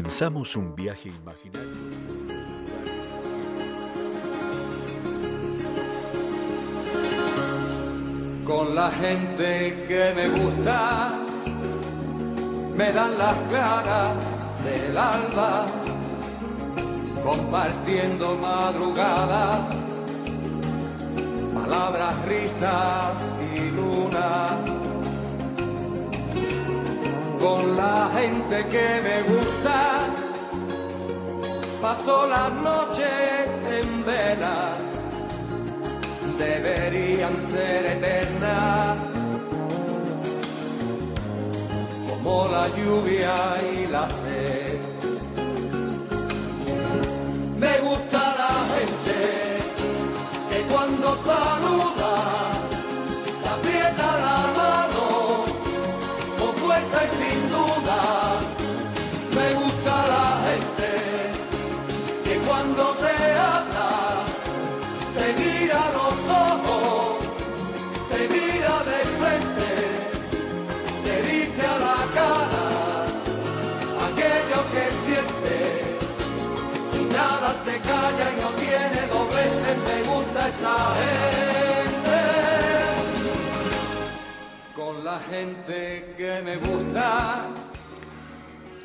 Comenzamos un viaje imaginario. Con la gente que me gusta, me dan las caras del alba, compartiendo madrugada, palabras, risas y luna. Con la gente que me gusta, paso las noches en vela, deberían ser eternas. Como la lluvia y la sed. Me gusta esa gente con la gente que me gusta.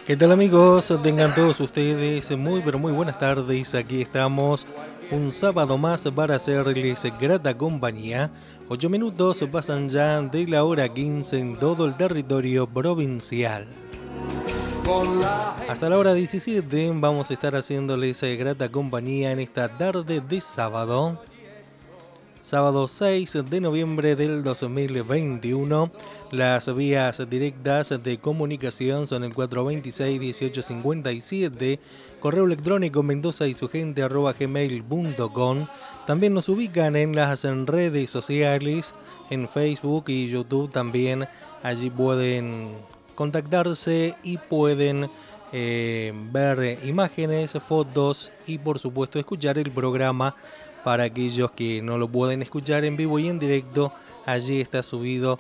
¿Qué tal amigos? Tengan todos ustedes muy pero muy buenas tardes. Aquí estamos un sábado más para hacerles grata compañía. Ocho minutos pasan ya de la hora 15 en todo el territorio provincial. Hasta la hora 17 vamos a estar haciéndoles grata compañía en esta tarde de sábado. Sábado 6 de noviembre del 2021. Las vías directas de comunicación son el 426-1857, correo electrónico mendoza y su gente arroba gmail.com. También nos ubican en las redes sociales, en Facebook y YouTube también. Allí pueden contactarse y pueden eh, ver imágenes, fotos y por supuesto escuchar el programa para aquellos que no lo pueden escuchar en vivo y en directo. Allí está subido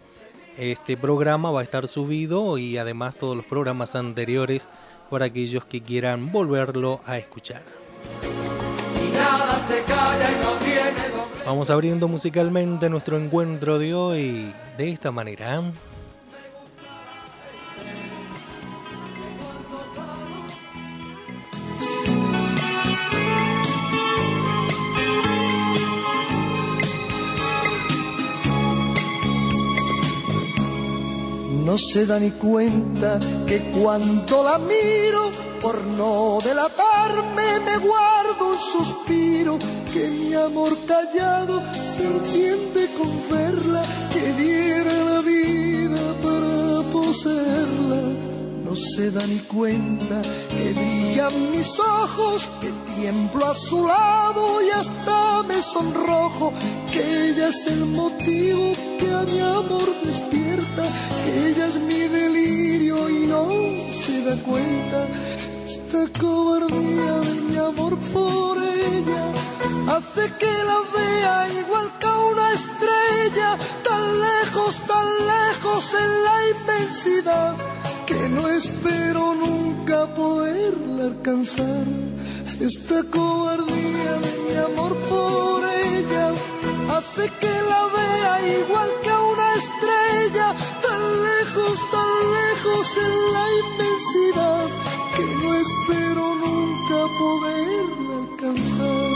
este programa, va a estar subido y además todos los programas anteriores para aquellos que quieran volverlo a escuchar. Vamos abriendo musicalmente nuestro encuentro de hoy de esta manera. No se da ni cuenta que cuando la miro, por no delatarme, me guardo un suspiro, que mi amor callado se enciende con verla, que diera la vida para poseerla. No se da ni cuenta que brillan mis ojos, que tiemblo a su lado y hasta me sonrojo, que ella es el motivo que a mi amor despierta, que ella es mi delirio y no se da cuenta. Esta cobardía de mi amor por ella hace que la vea igual que a una estrella, tan lejos, tan lejos en la inmensidad, que no espero nunca poderla alcanzar. Esta cobardía de mi amor por ella hace que la vea igual que a una estrella, tan lejos, tan lejos en la inmensidad, que no espero nunca poderla alcanzar.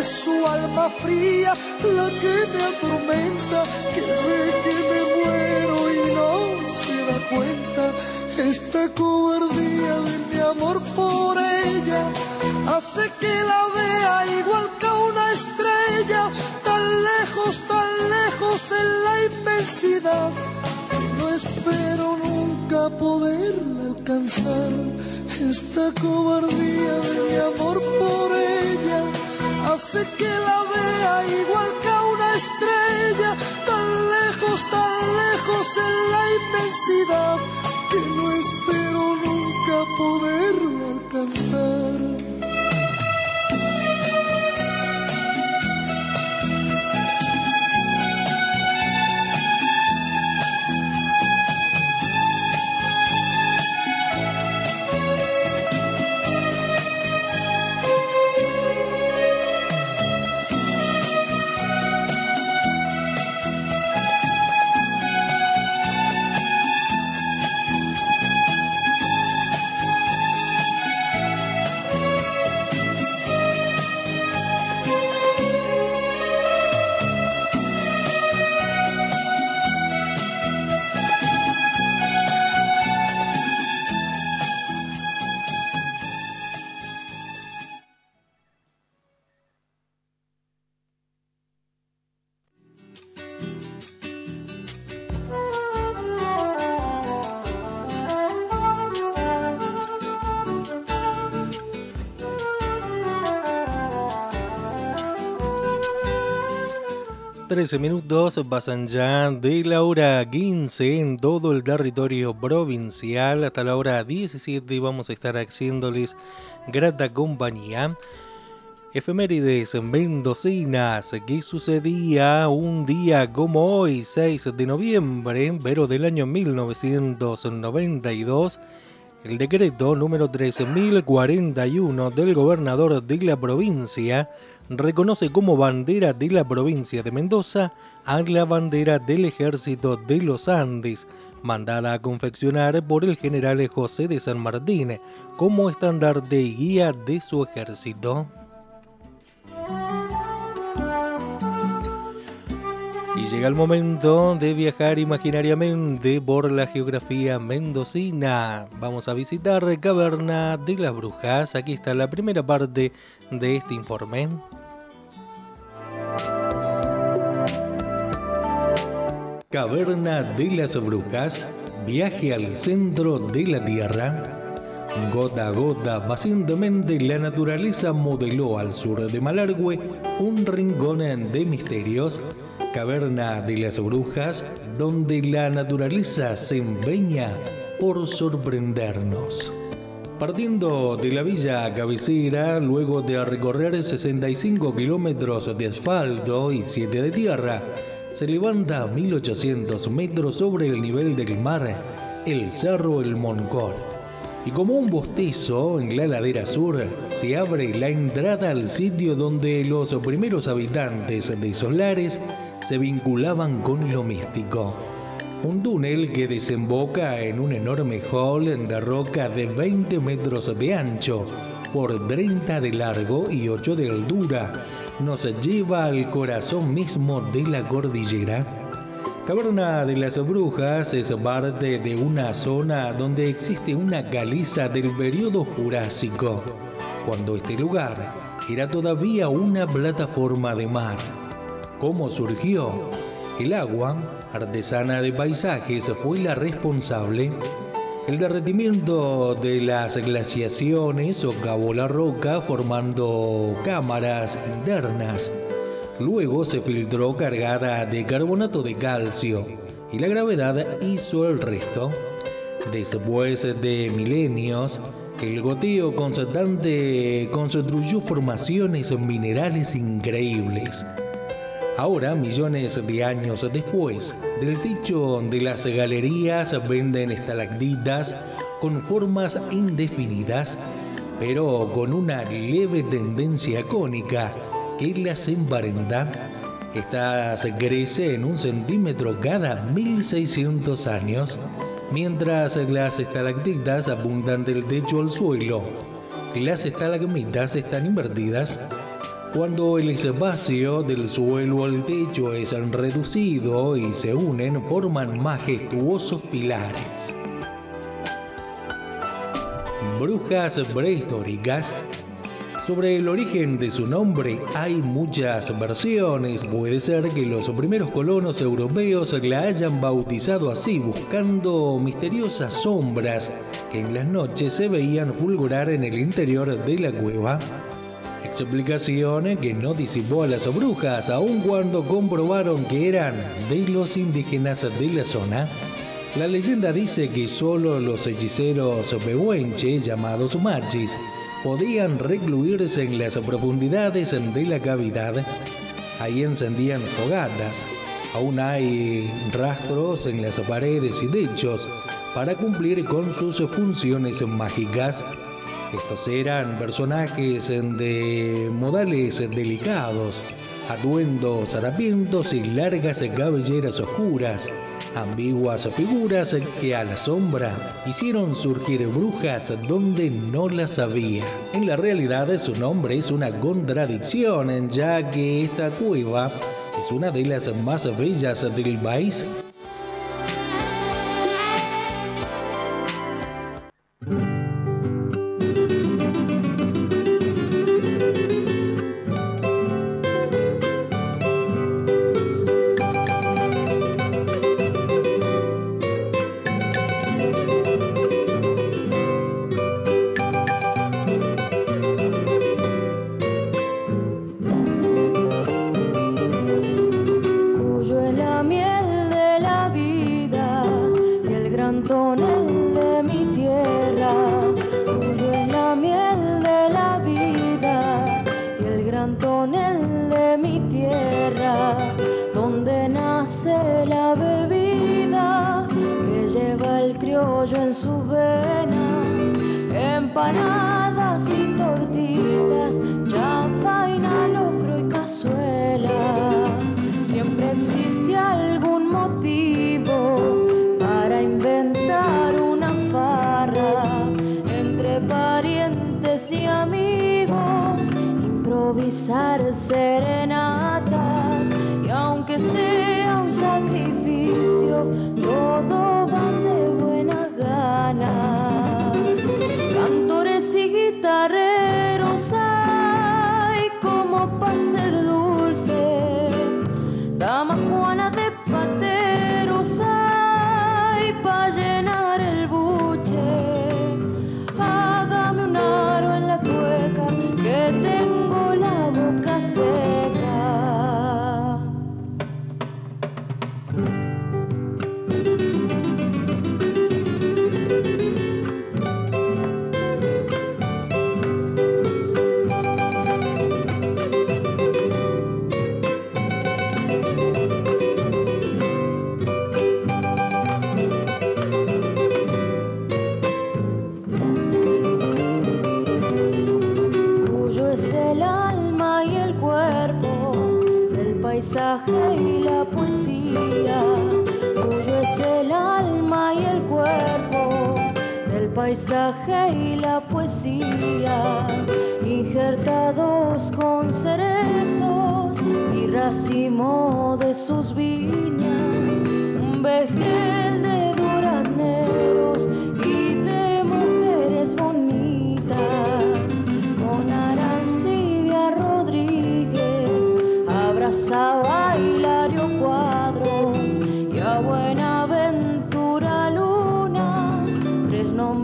es su alma fría la que me atormenta, que ve que me muero y no se da cuenta. Esta cobardía de mi amor por ella hace que la vea igual que una estrella, tan lejos, tan lejos en la inmensidad. No espero nunca poderla alcanzar. Esta cobardía de mi amor por ella hace que la vea igual que una estrella, tan lejos, tan lejos en la inmensidad, que no espero nunca poderla alcanzar. Minutos pasan ya de la hora 15 en todo el territorio provincial hasta la hora 17 vamos a estar haciéndoles grata compañía. Efemérides mendocinas que sucedía un día como hoy, 6 de noviembre, pero del año 1992, el decreto número 13.041 del gobernador de la provincia reconoce como bandera de la provincia de Mendoza a la bandera del ejército de los Andes, mandada a confeccionar por el general José de San Martín como estandarte y guía de su ejército. Y llega el momento de viajar imaginariamente por la geografía mendocina. Vamos a visitar Caverna de las Brujas. Aquí está la primera parte de este informe. Caverna de las Brujas, viaje al centro de la Tierra. Gota a gota, pacientemente, la naturaleza modeló al sur de Malargüe un rincón de misterios, caverna de las brujas, donde la naturaleza se empeña por sorprendernos. Partiendo de la villa cabecera, luego de recorrer 65 kilómetros de asfalto y 7 de tierra, se levanta a 1800 metros sobre el nivel del mar el Cerro El Moncor. Y como un bostezo en la ladera sur, se abre la entrada al sitio donde los primeros habitantes de Solares se vinculaban con lo místico. Un túnel que desemboca en un enorme hall de roca de 20 metros de ancho por 30 de largo y 8 de altura nos lleva al corazón mismo de la cordillera. Caverna de las Brujas es parte de una zona donde existe una caliza del periodo Jurásico, cuando este lugar era todavía una plataforma de mar. ¿Cómo surgió? El agua, artesana de paisajes, fue la responsable el derretimiento de las glaciaciones socavó la roca formando cámaras internas. Luego se filtró cargada de carbonato de calcio y la gravedad hizo el resto. Después de milenios, el goteo constante construyó formaciones minerales increíbles. Ahora, millones de años después, del techo de las galerías venden estalactitas con formas indefinidas, pero con una leve tendencia cónica que las emparenta. Estas crecen un centímetro cada 1600 años, mientras las estalactitas apuntan del techo al suelo. Las estalagmitas están invertidas cuando el espacio del suelo al techo es reducido y se unen, forman majestuosos pilares. Brujas prehistóricas. Sobre el origen de su nombre hay muchas versiones. Puede ser que los primeros colonos europeos la hayan bautizado así, buscando misteriosas sombras que en las noches se veían fulgurar en el interior de la cueva explicación que no disipó a las brujas, aun cuando comprobaron que eran de los indígenas de la zona. La leyenda dice que solo los hechiceros behuenches, llamados machis, podían recluirse en las profundidades de la cavidad. Ahí encendían fogatas. Aún hay rastros en las paredes y techos para cumplir con sus funciones mágicas. Estos eran personajes de modales delicados, atuendos harapientos y largas cabelleras oscuras, ambiguas figuras que a la sombra hicieron surgir brujas donde no las había. En la realidad su nombre es una contradicción, ya que esta cueva es una de las más bellas del país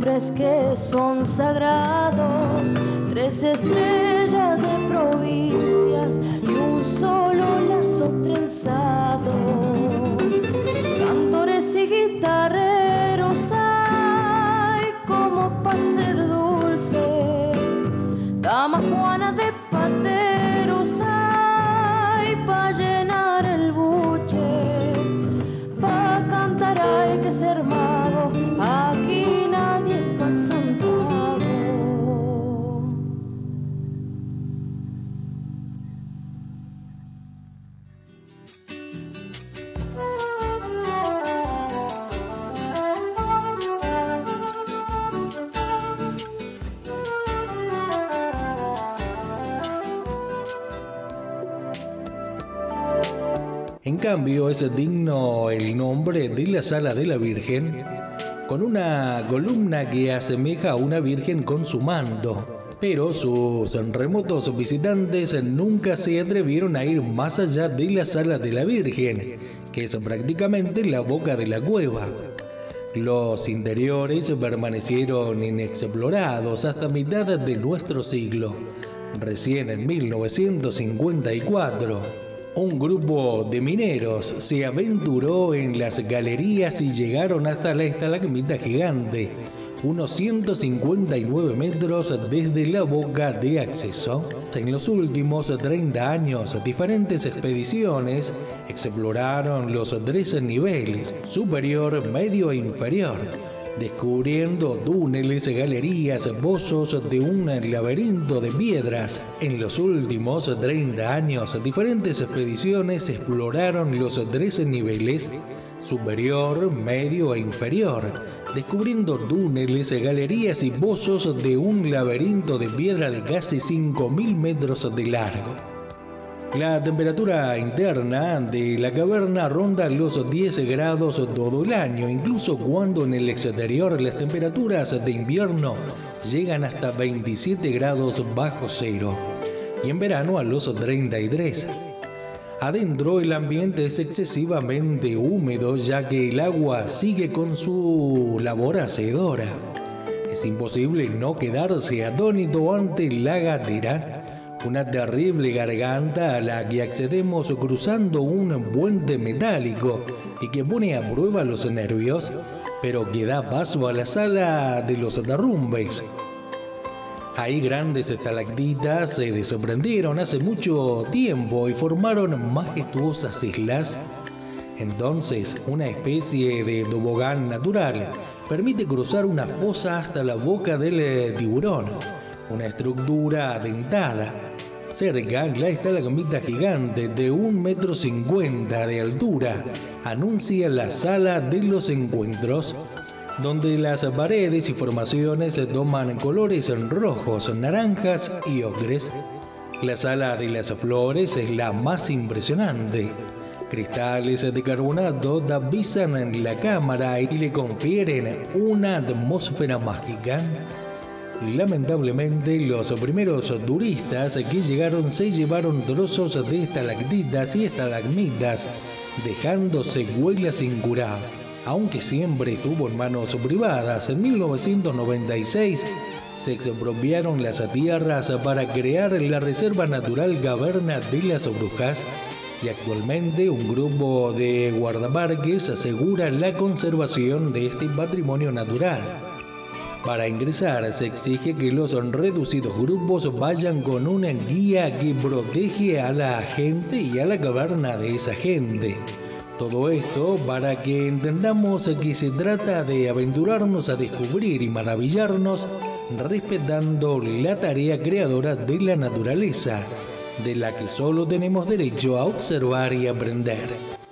Dama Juana de Pateros, hay pa' llenar cambio, es digno el nombre de la Sala de la Virgen, con una columna que asemeja a una virgen con su mando. Pero sus remotos visitantes nunca se atrevieron a ir más allá de la Sala de la Virgen, que es prácticamente la boca de la cueva. Los interiores permanecieron inexplorados hasta mitad de nuestro siglo. Recién en 1954, un grupo de mineros se aventuró en las galerías y llegaron hasta la estalagmita gigante, unos 159 metros desde la boca de acceso. En los últimos 30 años, diferentes expediciones exploraron los tres niveles, superior, medio e inferior, descubriendo túneles, galerías, pozos de un laberinto de piedras. En los últimos 30 años, diferentes expediciones exploraron los tres niveles, superior, medio e inferior, descubriendo túneles, galerías y pozos de un laberinto de piedra de casi 5.000 metros de largo. La temperatura interna de la caverna ronda los 10 grados todo el año, incluso cuando en el exterior las temperaturas de invierno llegan hasta 27 grados bajo cero y en verano a los 33. Adentro el ambiente es excesivamente húmedo ya que el agua sigue con su labor hacedora. Es imposible no quedarse atónito ante la gatera, una terrible garganta a la que accedemos cruzando un puente metálico y que pone a prueba los nervios, pero que da paso a la sala de los derrumbes Ahí grandes estalactitas se desprendieron hace mucho tiempo y formaron majestuosas islas. Entonces, una especie de tobogán natural permite cruzar una fosa hasta la boca del tiburón, una estructura dentada. Cerca, la estalagmita gigante de un metro cincuenta de altura anuncia la sala de los encuentros donde las paredes y formaciones toman colores rojos, naranjas y ocres. La sala de las flores es la más impresionante. Cristales de carbonato tapisan en la cámara y le confieren una atmósfera mágica. Lamentablemente, los primeros turistas que llegaron se llevaron trozos de estalactitas y estalagmitas, dejando secuelas incurables aunque siempre estuvo en manos privadas. En 1996 se expropiaron las tierras para crear la Reserva Natural Gaberna de las Brujas y actualmente un grupo de guardaparques asegura la conservación de este patrimonio natural. Para ingresar se exige que los reducidos grupos vayan con una guía que protege a la gente y a la caverna de esa gente. Todo esto para que entendamos que se trata de aventurarnos a descubrir y maravillarnos respetando la tarea creadora de la naturaleza, de la que solo tenemos derecho a observar y aprender.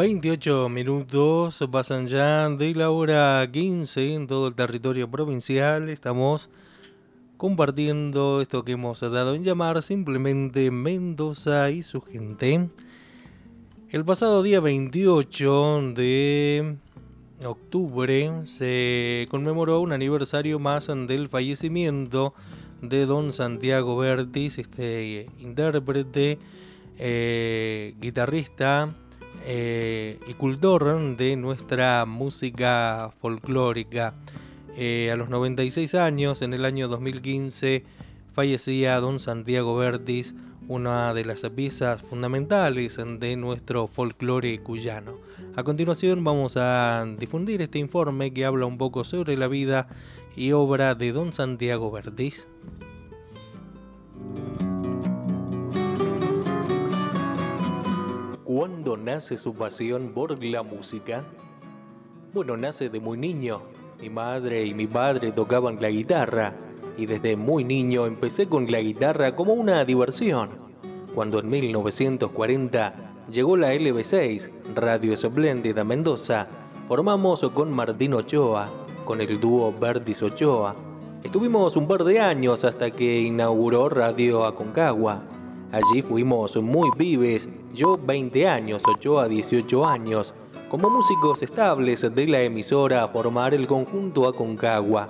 28 minutos pasan ya de la hora 15 en todo el territorio provincial. Estamos compartiendo esto que hemos dado en llamar simplemente Mendoza y su gente. El pasado día 28 de octubre se conmemoró un aniversario más del fallecimiento de don Santiago Bertis, este intérprete, eh, guitarrista, eh, y cultor de nuestra música folclórica. Eh, a los 96 años, en el año 2015, fallecía don Santiago Vertis, una de las piezas fundamentales de nuestro folclore cuyano. A continuación vamos a difundir este informe que habla un poco sobre la vida y obra de don Santiago Vertis. ¿Cuándo nace su pasión por la música? Bueno, nace de muy niño. Mi madre y mi padre tocaban la guitarra y desde muy niño empecé con la guitarra como una diversión. Cuando en 1940 llegó la LB6, Radio Espléndida Mendoza, formamos con Martín Ochoa, con el dúo Verdis Ochoa. Estuvimos un par de años hasta que inauguró Radio Aconcagua. Allí fuimos muy vives, yo 20 años, Ochoa 18 años, como músicos estables de la emisora a formar el conjunto Aconcagua.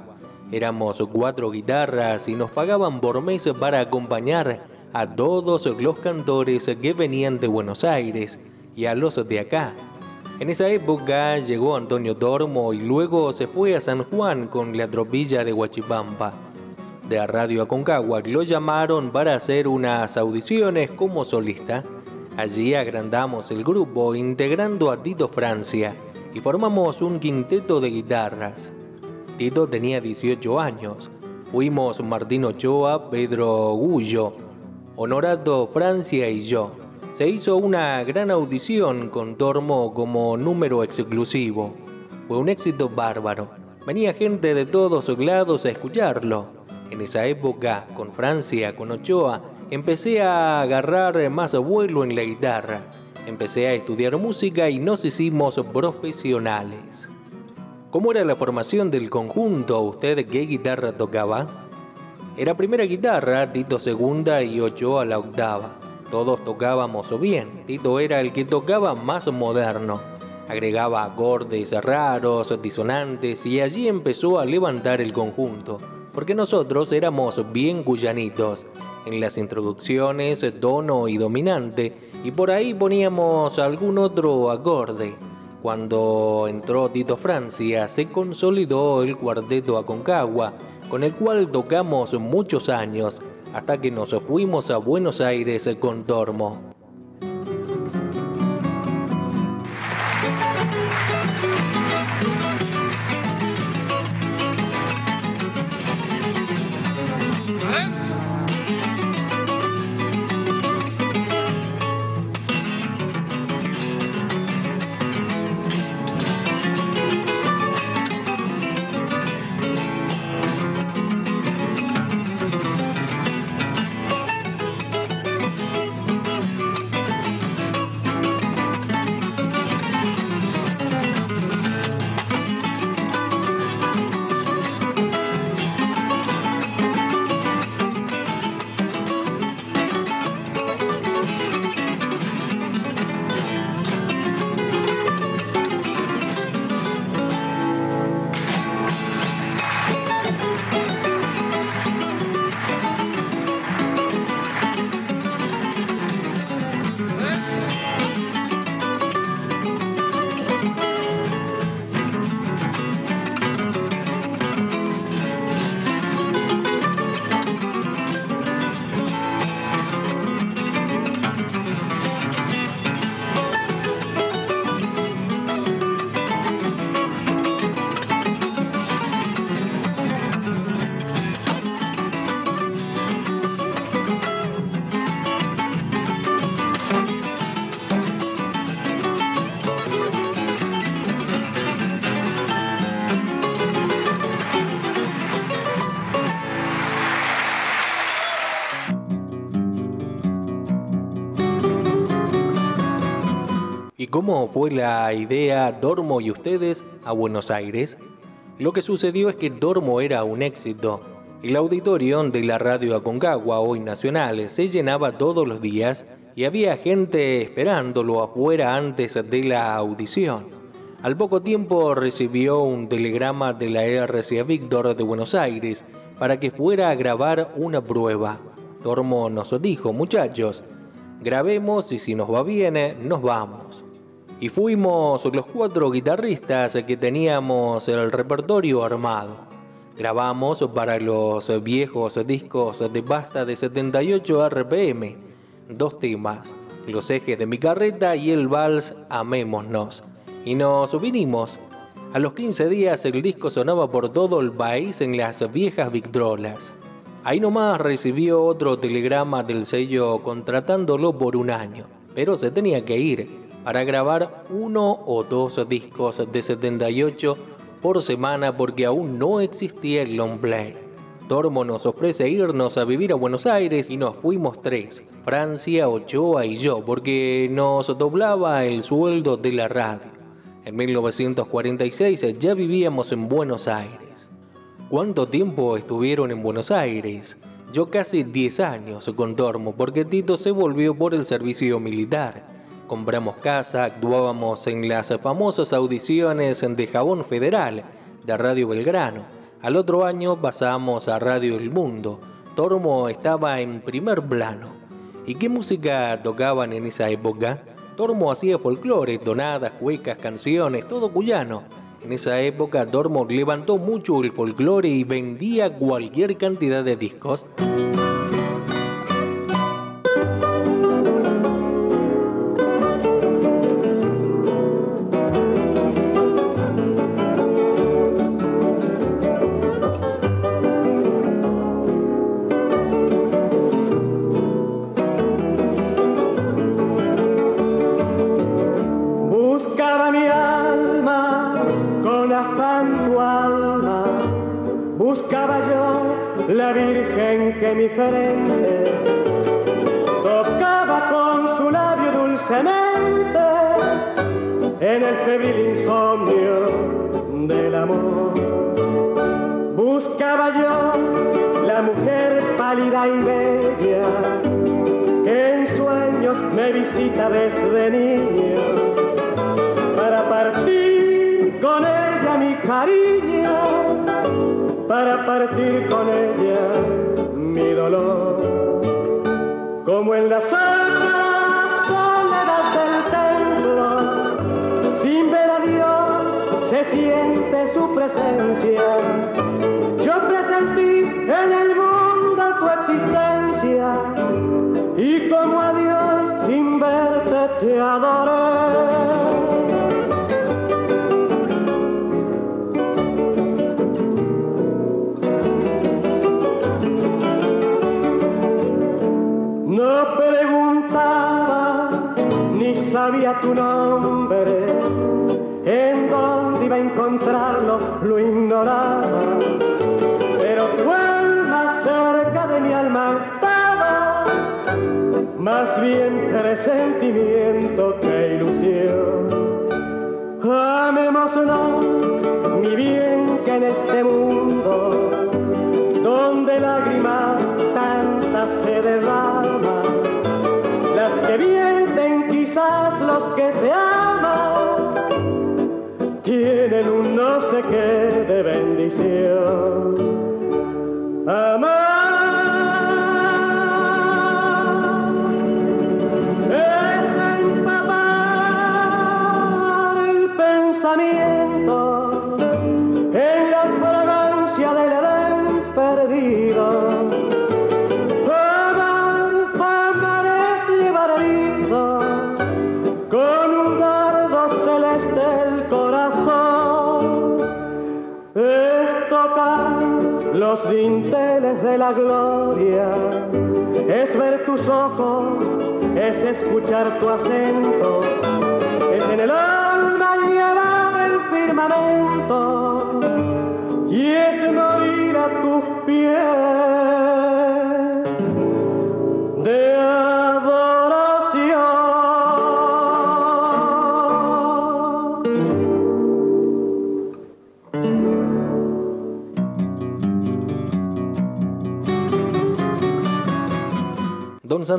Éramos cuatro guitarras y nos pagaban por mes para acompañar a todos los cantores que venían de Buenos Aires y a los de acá. En esa época llegó Antonio Dormo y luego se fue a San Juan con la tropilla de Huachipampa de Radio Aconcagua lo llamaron para hacer unas audiciones como solista. Allí agrandamos el grupo integrando a Tito Francia y formamos un quinteto de guitarras. Tito tenía 18 años. Fuimos Martín Ochoa, Pedro Gullo, Honorato Francia y yo. Se hizo una gran audición con Tormo como número exclusivo. Fue un éxito bárbaro. Venía gente de todos lados a escucharlo. En esa época, con Francia, con Ochoa, empecé a agarrar más vuelo en la guitarra. Empecé a estudiar música y nos hicimos profesionales. ¿Cómo era la formación del conjunto? ¿Usted qué guitarra tocaba? Era primera guitarra, Tito segunda y Ochoa la octava. Todos tocábamos bien, Tito era el que tocaba más moderno. Agregaba acordes raros, disonantes y allí empezó a levantar el conjunto porque nosotros éramos bien guyanitos. En las introducciones, tono y dominante, y por ahí poníamos algún otro acorde. Cuando entró Tito Francia, se consolidó el cuarteto Aconcagua, con el cual tocamos muchos años, hasta que nos fuimos a Buenos Aires con Tormo. Fue la idea Dormo y ustedes a Buenos Aires? Lo que sucedió es que Dormo era un éxito. El auditorio de la radio Aconcagua, hoy nacional, se llenaba todos los días y había gente esperándolo afuera antes de la audición. Al poco tiempo recibió un telegrama de la RCA Víctor de Buenos Aires para que fuera a grabar una prueba. Dormo nos dijo, muchachos, grabemos y si nos va bien, nos vamos y fuimos los cuatro guitarristas que teníamos el repertorio armado. Grabamos para los viejos discos de pasta de 78 RPM, dos temas, Los ejes de mi carreta y el vals Amémonos. Y nos vinimos. A los 15 días el disco sonaba por todo el país en las viejas Victrolas. Ahí nomás recibió otro telegrama del sello contratándolo por un año, pero se tenía que ir para grabar uno o dos discos de 78 por semana porque aún no existía el long play. Tormo nos ofrece irnos a vivir a Buenos Aires y nos fuimos tres, Francia, Ochoa y yo, porque nos doblaba el sueldo de la radio. En 1946 ya vivíamos en Buenos Aires. ¿Cuánto tiempo estuvieron en Buenos Aires? Yo casi 10 años con Tormo porque Tito se volvió por el servicio militar compramos casa, actuábamos en las famosas audiciones de Jabón Federal de Radio Belgrano. Al otro año pasamos a Radio El Mundo. Tormo estaba en primer plano. ¿Y qué música tocaban en esa época? Tormo hacía folclore, tonadas, cuecas, canciones, todo cuyano. En esa época Tormo levantó mucho el folclore y vendía cualquier cantidad de discos.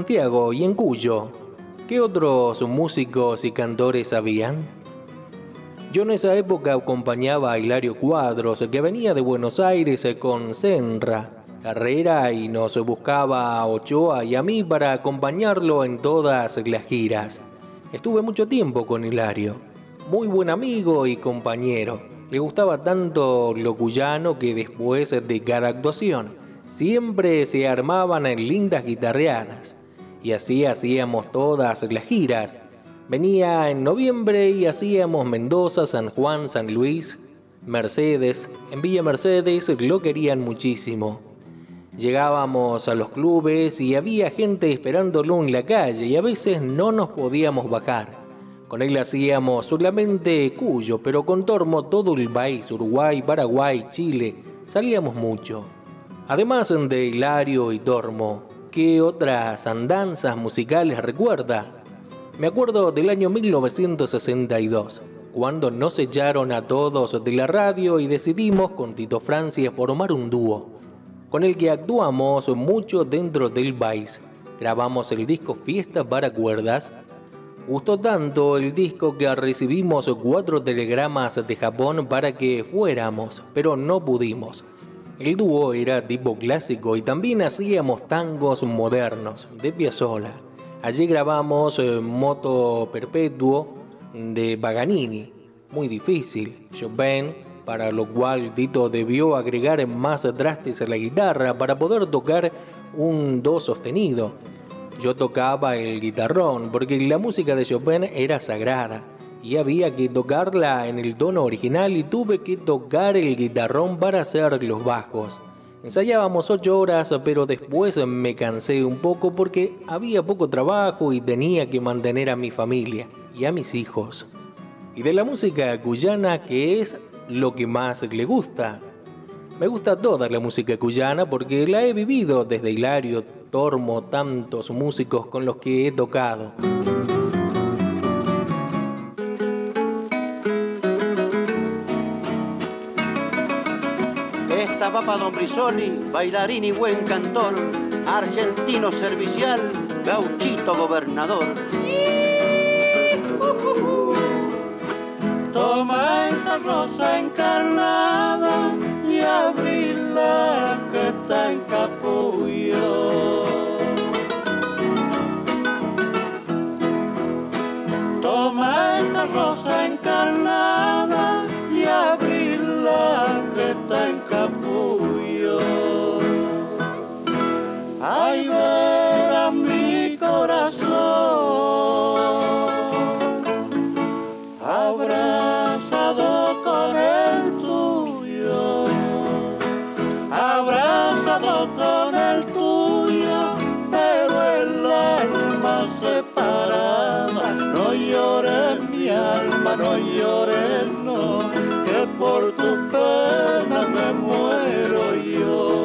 Santiago y en Cuyo, ¿qué otros músicos y cantores habían? Yo en esa época acompañaba a Hilario Cuadros, que venía de Buenos Aires con Senra, Carrera y nos buscaba a Ochoa y a mí para acompañarlo en todas las giras. Estuve mucho tiempo con Hilario, muy buen amigo y compañero. Le gustaba tanto lo cuyano que después de cada actuación siempre se armaban en lindas guitarreadas. Y así hacíamos todas las giras, Venía en noviembre y hacíamos Mendoza, San Juan, San Luis, Mercedes. En Villa Mercedes lo querían muchísimo. Llegábamos a los clubes y había gente esperándolo en la calle y a veces no nos podíamos bajar. Con él hacíamos solamente Cuyo, pero con Tormo todo el país, Uruguay, Paraguay, Chile, salíamos mucho. Además de Hilario y Tormo, ¿qué otras andanzas musicales recuerda? Me acuerdo del año 1962, cuando nos echaron a todos de la radio y decidimos con Tito Francia formar un dúo, con el que actuamos mucho dentro del país. Grabamos el disco Fiesta para Cuerdas. Gustó tanto el disco que recibimos cuatro telegramas de Japón para que fuéramos, pero no pudimos. El dúo era tipo clásico y también hacíamos tangos modernos de Piazzolla. Allí grabamos eh, Moto Perpetuo de Paganini, muy difícil. Chopin, para lo cual Tito debió agregar más trastes a la guitarra para poder tocar un do sostenido. Yo tocaba el guitarrón porque la música de Chopin era sagrada y había que tocarla en el tono original y tuve que tocar el guitarrón para hacer los bajos. Ensayábamos ocho horas, pero después me cansé un poco porque había poco trabajo y tenía que mantener a mi familia y a mis hijos. Y de la música cuyana, que es lo que más le gusta. Me gusta toda la música cuyana porque la he vivido desde Hilario, Tormo, tantos músicos con los que he tocado. Papa Don Brisoli, bailarín y buen cantor, argentino servicial, gauchito gobernador. Toma esta rosa encarnada y abrirla que está en capullo. Toma esta rosa encarnada y abrirla que está en Ay, no que por tu pena me muero yo.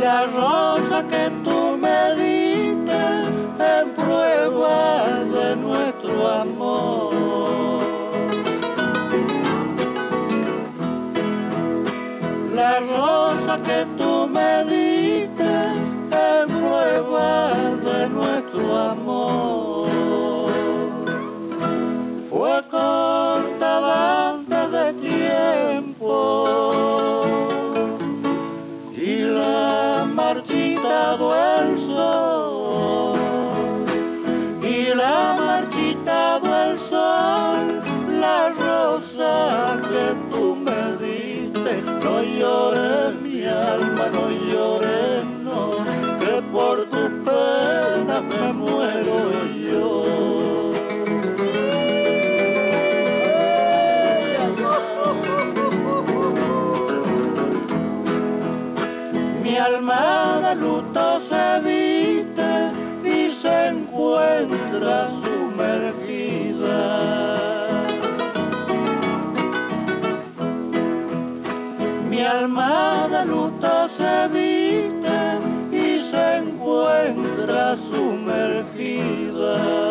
la rosa que tú me diste en prueba de nuestro amor. La rosa que tú sumergida. Mi alma de luto se viste y se encuentra sumergida.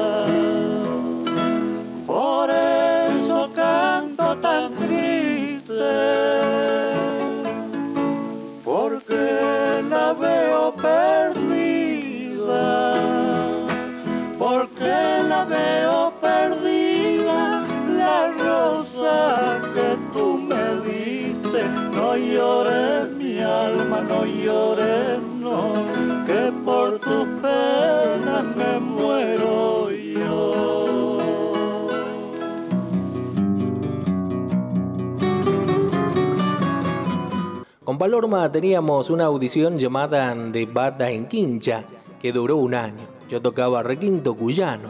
No que por tu pena me muero yo. Con Palorma teníamos una audición llamada De Bata en Quincha, que duró un año. Yo tocaba requinto cuyano.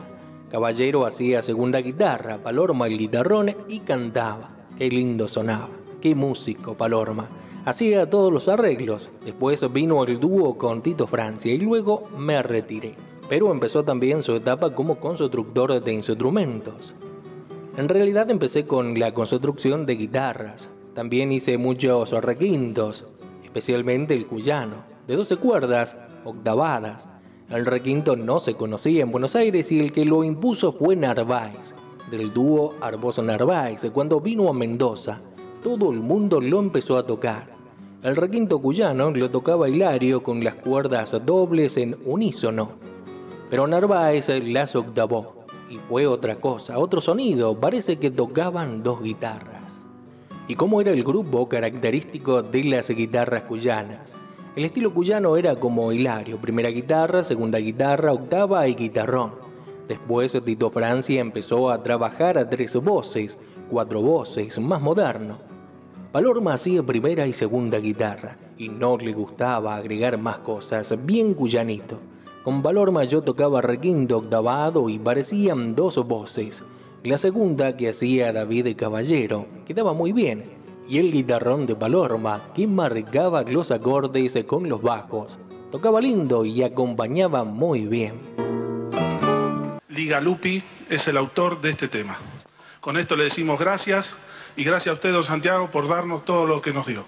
Caballero hacía segunda guitarra, Palorma el guitarrón y cantaba. Qué lindo sonaba. Qué músico, Palorma. Hacía todos los arreglos. Después vino el dúo con Tito Francia y luego me retiré. Pero empezó también su etapa como constructor de instrumentos. En realidad empecé con la construcción de guitarras, también hice muchos requintos, especialmente el cuyano, de 12 cuerdas, octavadas. El requinto no se conocía en Buenos Aires y el que lo impuso fue Narváez, del dúo Arboso Narváez. Cuando vino a Mendoza, todo el mundo lo empezó a tocar. El requinto cuyano lo tocaba Hilario con las cuerdas dobles en unísono, pero Narváez las octavó y fue otra cosa, otro sonido, parece que tocaban dos guitarras y cómo era el grupo característico de las guitarras cuyanas. El estilo cuyano era como Hilario, primera guitarra, segunda guitarra, octava y guitarrón. Después Tito Francia empezó a trabajar a tres voces, cuatro voces, más moderno. Palorma hacía primera y segunda guitarra y no le gustaba agregar más cosas, bien cuyanito. Con Palorma yo tocaba requinto octavado y parecían dos voces. La segunda que hacía David Caballero quedaba muy bien, y el guitarrón de Palorma que marcaba los acordes con los bajos. Tocaba lindo y acompañaba muy bien. Liga Lupi es el autor de este tema. Con esto le decimos gracias y gracias a usted, don Santiago, por darnos todo lo que nos dio.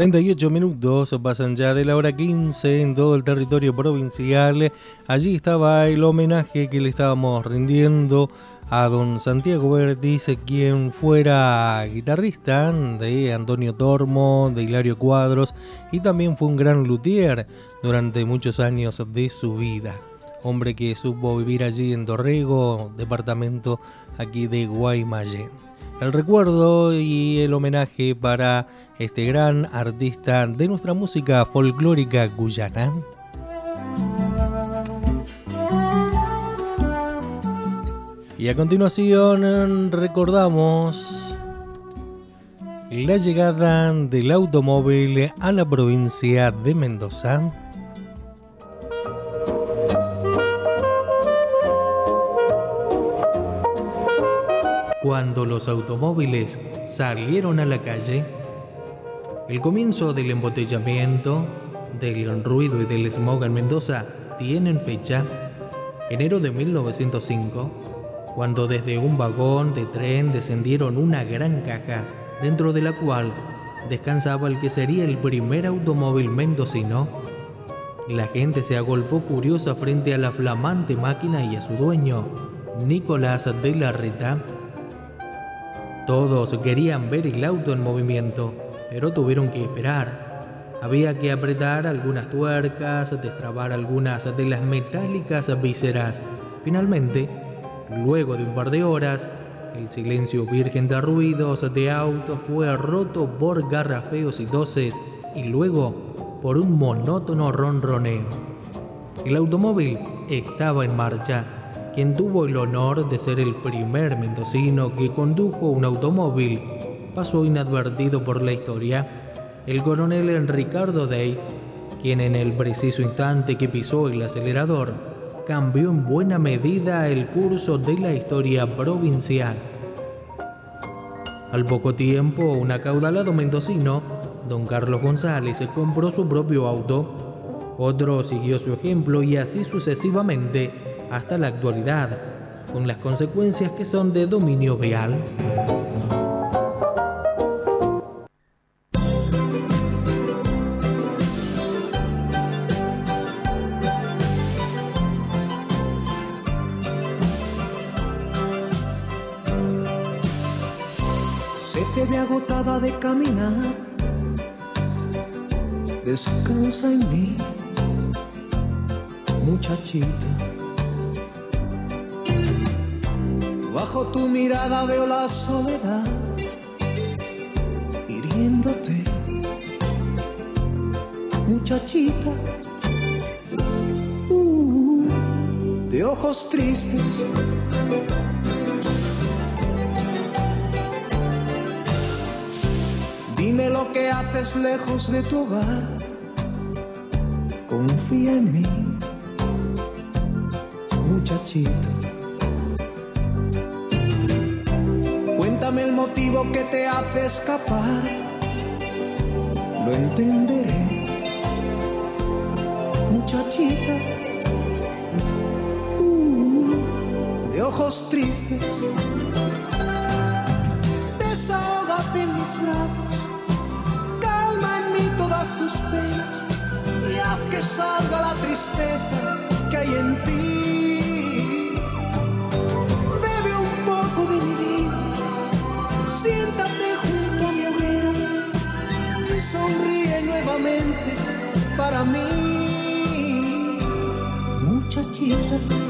48 minutos pasan ya de la hora 15 en todo el territorio provincial. Allí estaba el homenaje que le estábamos rindiendo a don Santiago Vertis, quien fuera guitarrista de Antonio Tormo, de Hilario Cuadros y también fue un gran luthier durante muchos años de su vida. Hombre que supo vivir allí en Dorrego, departamento aquí de Guaymallén. El recuerdo y el homenaje para este gran artista de nuestra música folclórica guyana. Y a continuación recordamos la llegada del automóvil a la provincia de Mendoza. Cuando los automóviles salieron a la calle, el comienzo del embotellamiento, del ruido y del smog en Mendoza tienen fecha enero de 1905, cuando desde un vagón de tren descendieron una gran caja dentro de la cual descansaba el que sería el primer automóvil mendocino. La gente se agolpó curiosa frente a la flamante máquina y a su dueño, Nicolás de la Reta. Todos querían ver el auto en movimiento pero tuvieron que esperar. Había que apretar algunas tuercas, destrabar algunas de las metálicas vísceras. Finalmente, luego de un par de horas, el silencio virgen de ruidos de auto fue roto por garrafeos y toses y luego por un monótono ronroneo. El automóvil estaba en marcha. Quien tuvo el honor de ser el primer mendocino que condujo un automóvil pasó inadvertido por la historia. El coronel Ricardo Day, quien en el preciso instante que pisó el acelerador, cambió en buena medida el curso de la historia provincial. Al poco tiempo, un acaudalado mendocino, don Carlos González, compró su propio auto. Otro siguió su ejemplo y así sucesivamente hasta la actualidad, con las consecuencias que son de dominio real. De caminar, descansa en mí, muchachita. Bajo tu mirada veo la soledad hiriéndote, muchachita. Uh, de ojos tristes Dime lo que haces lejos de tu hogar. Confía en mí, muchachita. Cuéntame el motivo que te hace escapar. Lo entenderé, muchachita. Uh, de ojos tristes. Desahógate en mis brazos y haz que salga la tristeza que hay en ti. Bebe un poco de mi vino, siéntate junto a mi hoguera y sonríe nuevamente para mí, muchachita.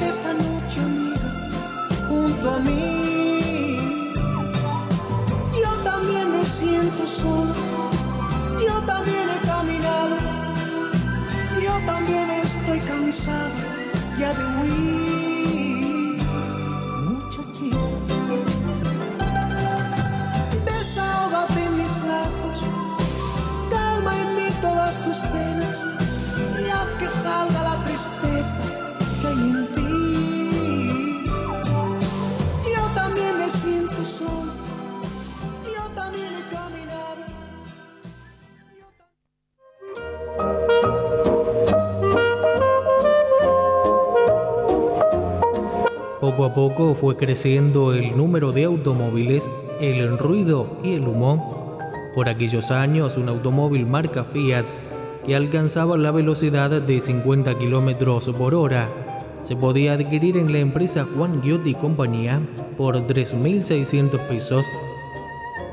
Esta noche, amiga, junto a mí. Yo también me siento solo, yo también he caminado, yo también estoy cansado ya de huir. Poco fue creciendo el número de automóviles, el ruido y el humo. Por aquellos años, un automóvil marca Fiat que alcanzaba la velocidad de 50 kilómetros por hora se podía adquirir en la empresa Juan Giotti y compañía por 3.600 pesos.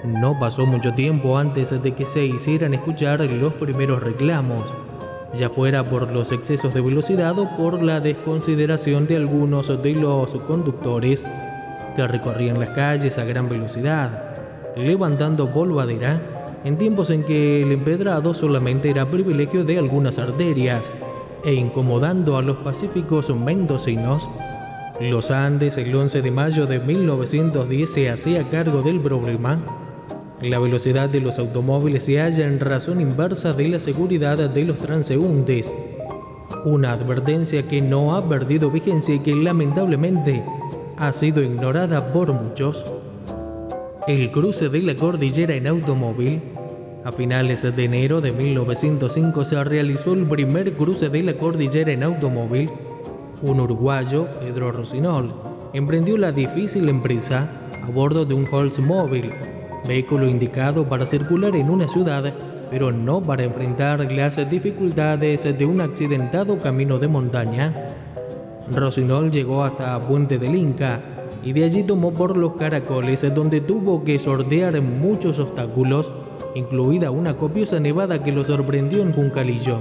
No pasó mucho tiempo antes de que se hicieran escuchar los primeros reclamos, ya fuera por los excesos de velocidad o por la desconsideración de algunos de los conductores que recorrían las calles a gran velocidad, levantando polvadera en tiempos en que el empedrado solamente era privilegio de algunas arterias e incomodando a los pacíficos mendocinos. Los Andes el 11 de mayo de 1910 se hacía cargo del problema. La velocidad de los automóviles se halla en razón inversa de la seguridad de los transeúntes. Una advertencia que no ha perdido vigencia y que lamentablemente ha sido ignorada por muchos. El cruce de la cordillera en automóvil. A finales de enero de 1905 se realizó el primer cruce de la cordillera en automóvil. Un uruguayo, Pedro Rocinol, emprendió la difícil empresa a bordo de un Oldsmobile, vehículo indicado para circular en una ciudad, pero no para enfrentar las dificultades de un accidentado camino de montaña. Rocinol llegó hasta Puente del Inca y de allí tomó por los caracoles donde tuvo que sortear muchos obstáculos, incluida una copiosa nevada que lo sorprendió en Juncalillo.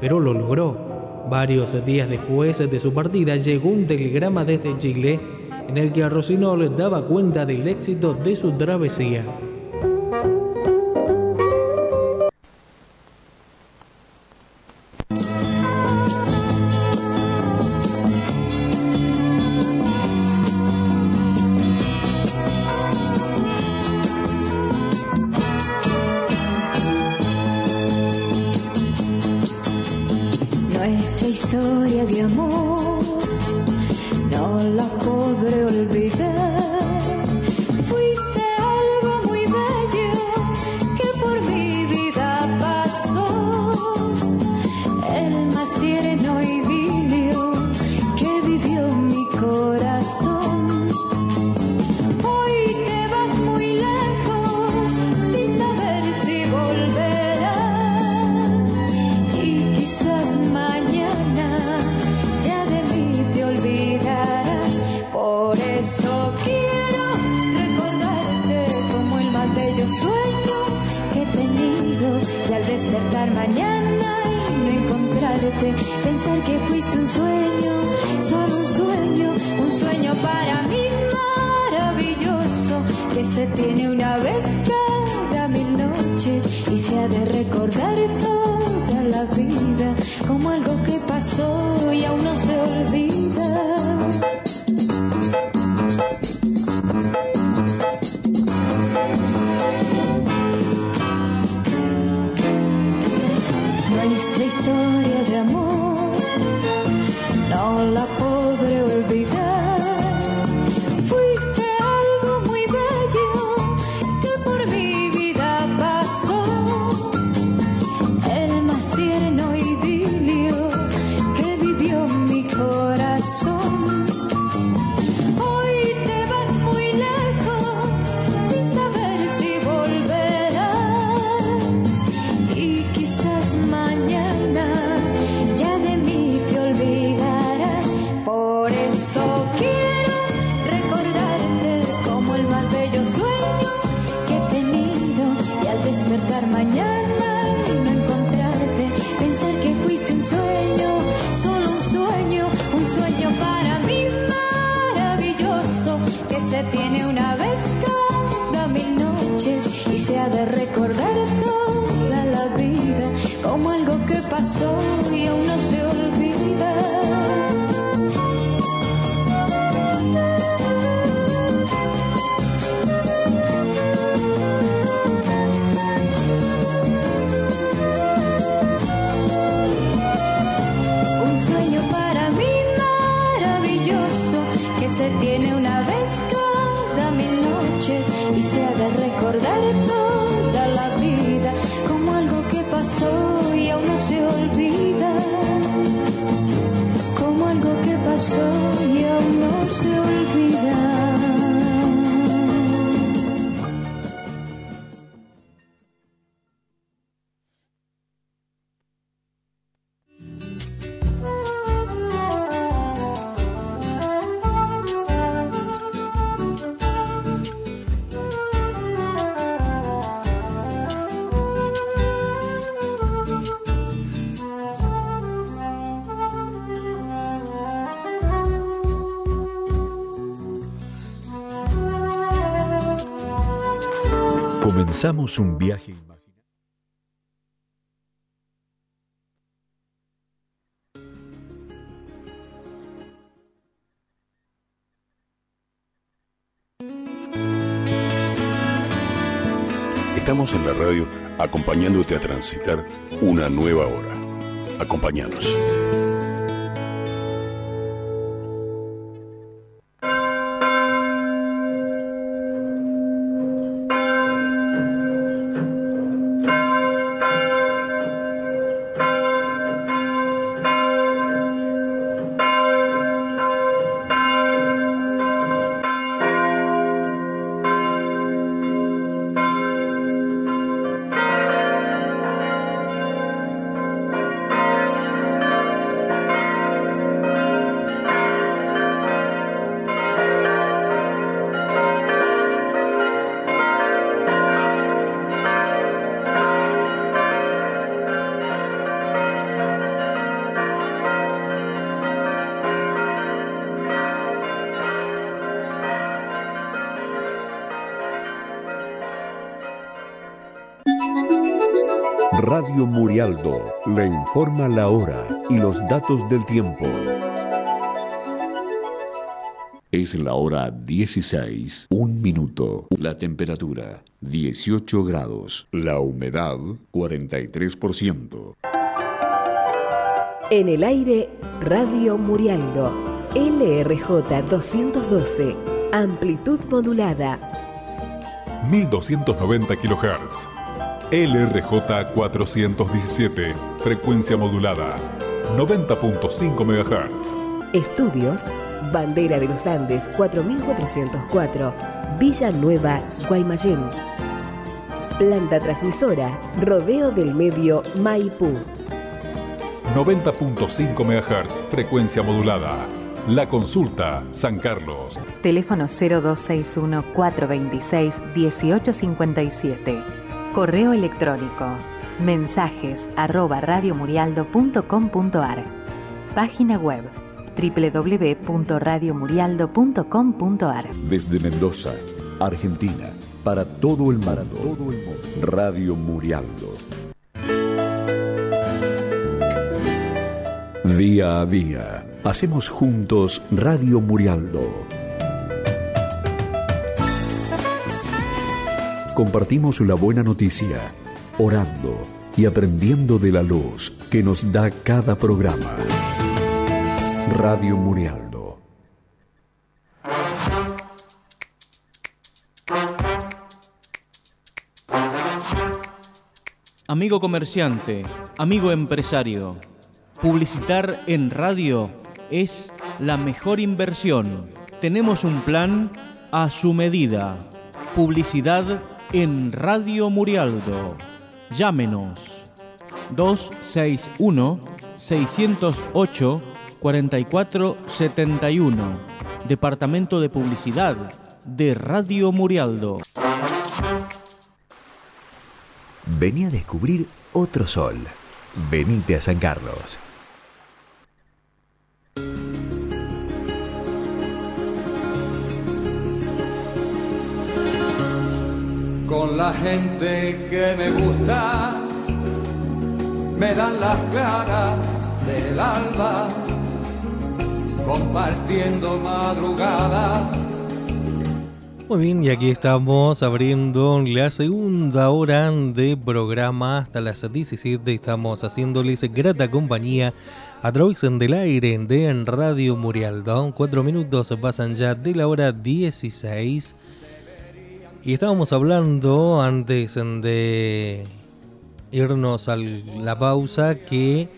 Pero lo logró. Varios días después de su partida llegó un telegrama desde Chile en el que a Rocinol daba cuenta del éxito de su travesía. Nuestra historia de amor no la podré olvidar. Que Un viaje imaginario. Estamos en la radio acompañándote a transitar una nueva hora. Acompáñanos. Radio Murialdo le informa la hora y los datos del tiempo. Es la hora 16, un minuto. La temperatura 18 grados. La humedad 43%. En el aire, Radio Murialdo. LRJ 212. Amplitud modulada. 1290 kHz. LRJ 417, frecuencia modulada, 90.5 MHz. Estudios, Bandera de los Andes 4404, Villa Nueva, Guaymallén. Planta transmisora, Rodeo del Medio, Maipú. 90.5 MHz, frecuencia modulada. La consulta, San Carlos. Teléfono 0261 426 1857. Correo electrónico mensajes arroba radiomurialdo.com.ar Página web www.radiomurialdo.com.ar Desde Mendoza, Argentina, para todo el mundo. Radio Murialdo. Día a día, hacemos juntos Radio Murialdo. Compartimos la buena noticia, orando y aprendiendo de la luz que nos da cada programa. Radio Murialdo. Amigo comerciante, amigo empresario, publicitar en radio es la mejor inversión. Tenemos un plan a su medida. Publicidad en Radio Murialdo. Llámenos 261 608 4471. Departamento de Publicidad de Radio Murialdo. Vení a descubrir otro sol. Venite a San Carlos. Con la gente que me gusta, me dan las claras del alba, compartiendo madrugada. Muy bien, y aquí estamos abriendo la segunda hora de programa hasta las 17. Estamos haciéndoles grata compañía a través del aire de Radio Murialdo. Cuatro minutos pasan ya de la hora 16. Y estábamos hablando antes de irnos a la pausa que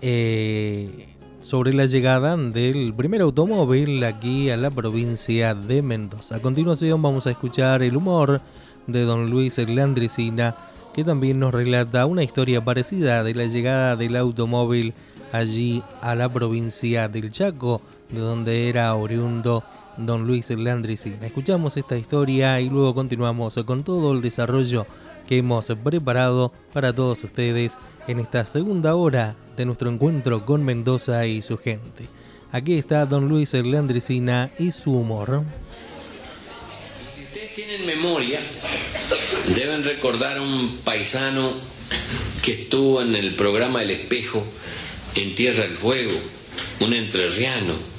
eh, sobre la llegada del primer automóvil aquí a la provincia de Mendoza. A continuación vamos a escuchar el humor de don Luis Landricina que también nos relata una historia parecida de la llegada del automóvil allí a la provincia del Chaco, de donde era oriundo don Luis Landricina. Escuchamos esta historia y luego continuamos con todo el desarrollo que hemos preparado para todos ustedes en esta segunda hora de nuestro encuentro con Mendoza y su gente. Aquí está don Luis Landricina y su humor. Si ustedes tienen memoria, deben recordar a un paisano que estuvo en el programa El Espejo en Tierra del Fuego, un entrerriano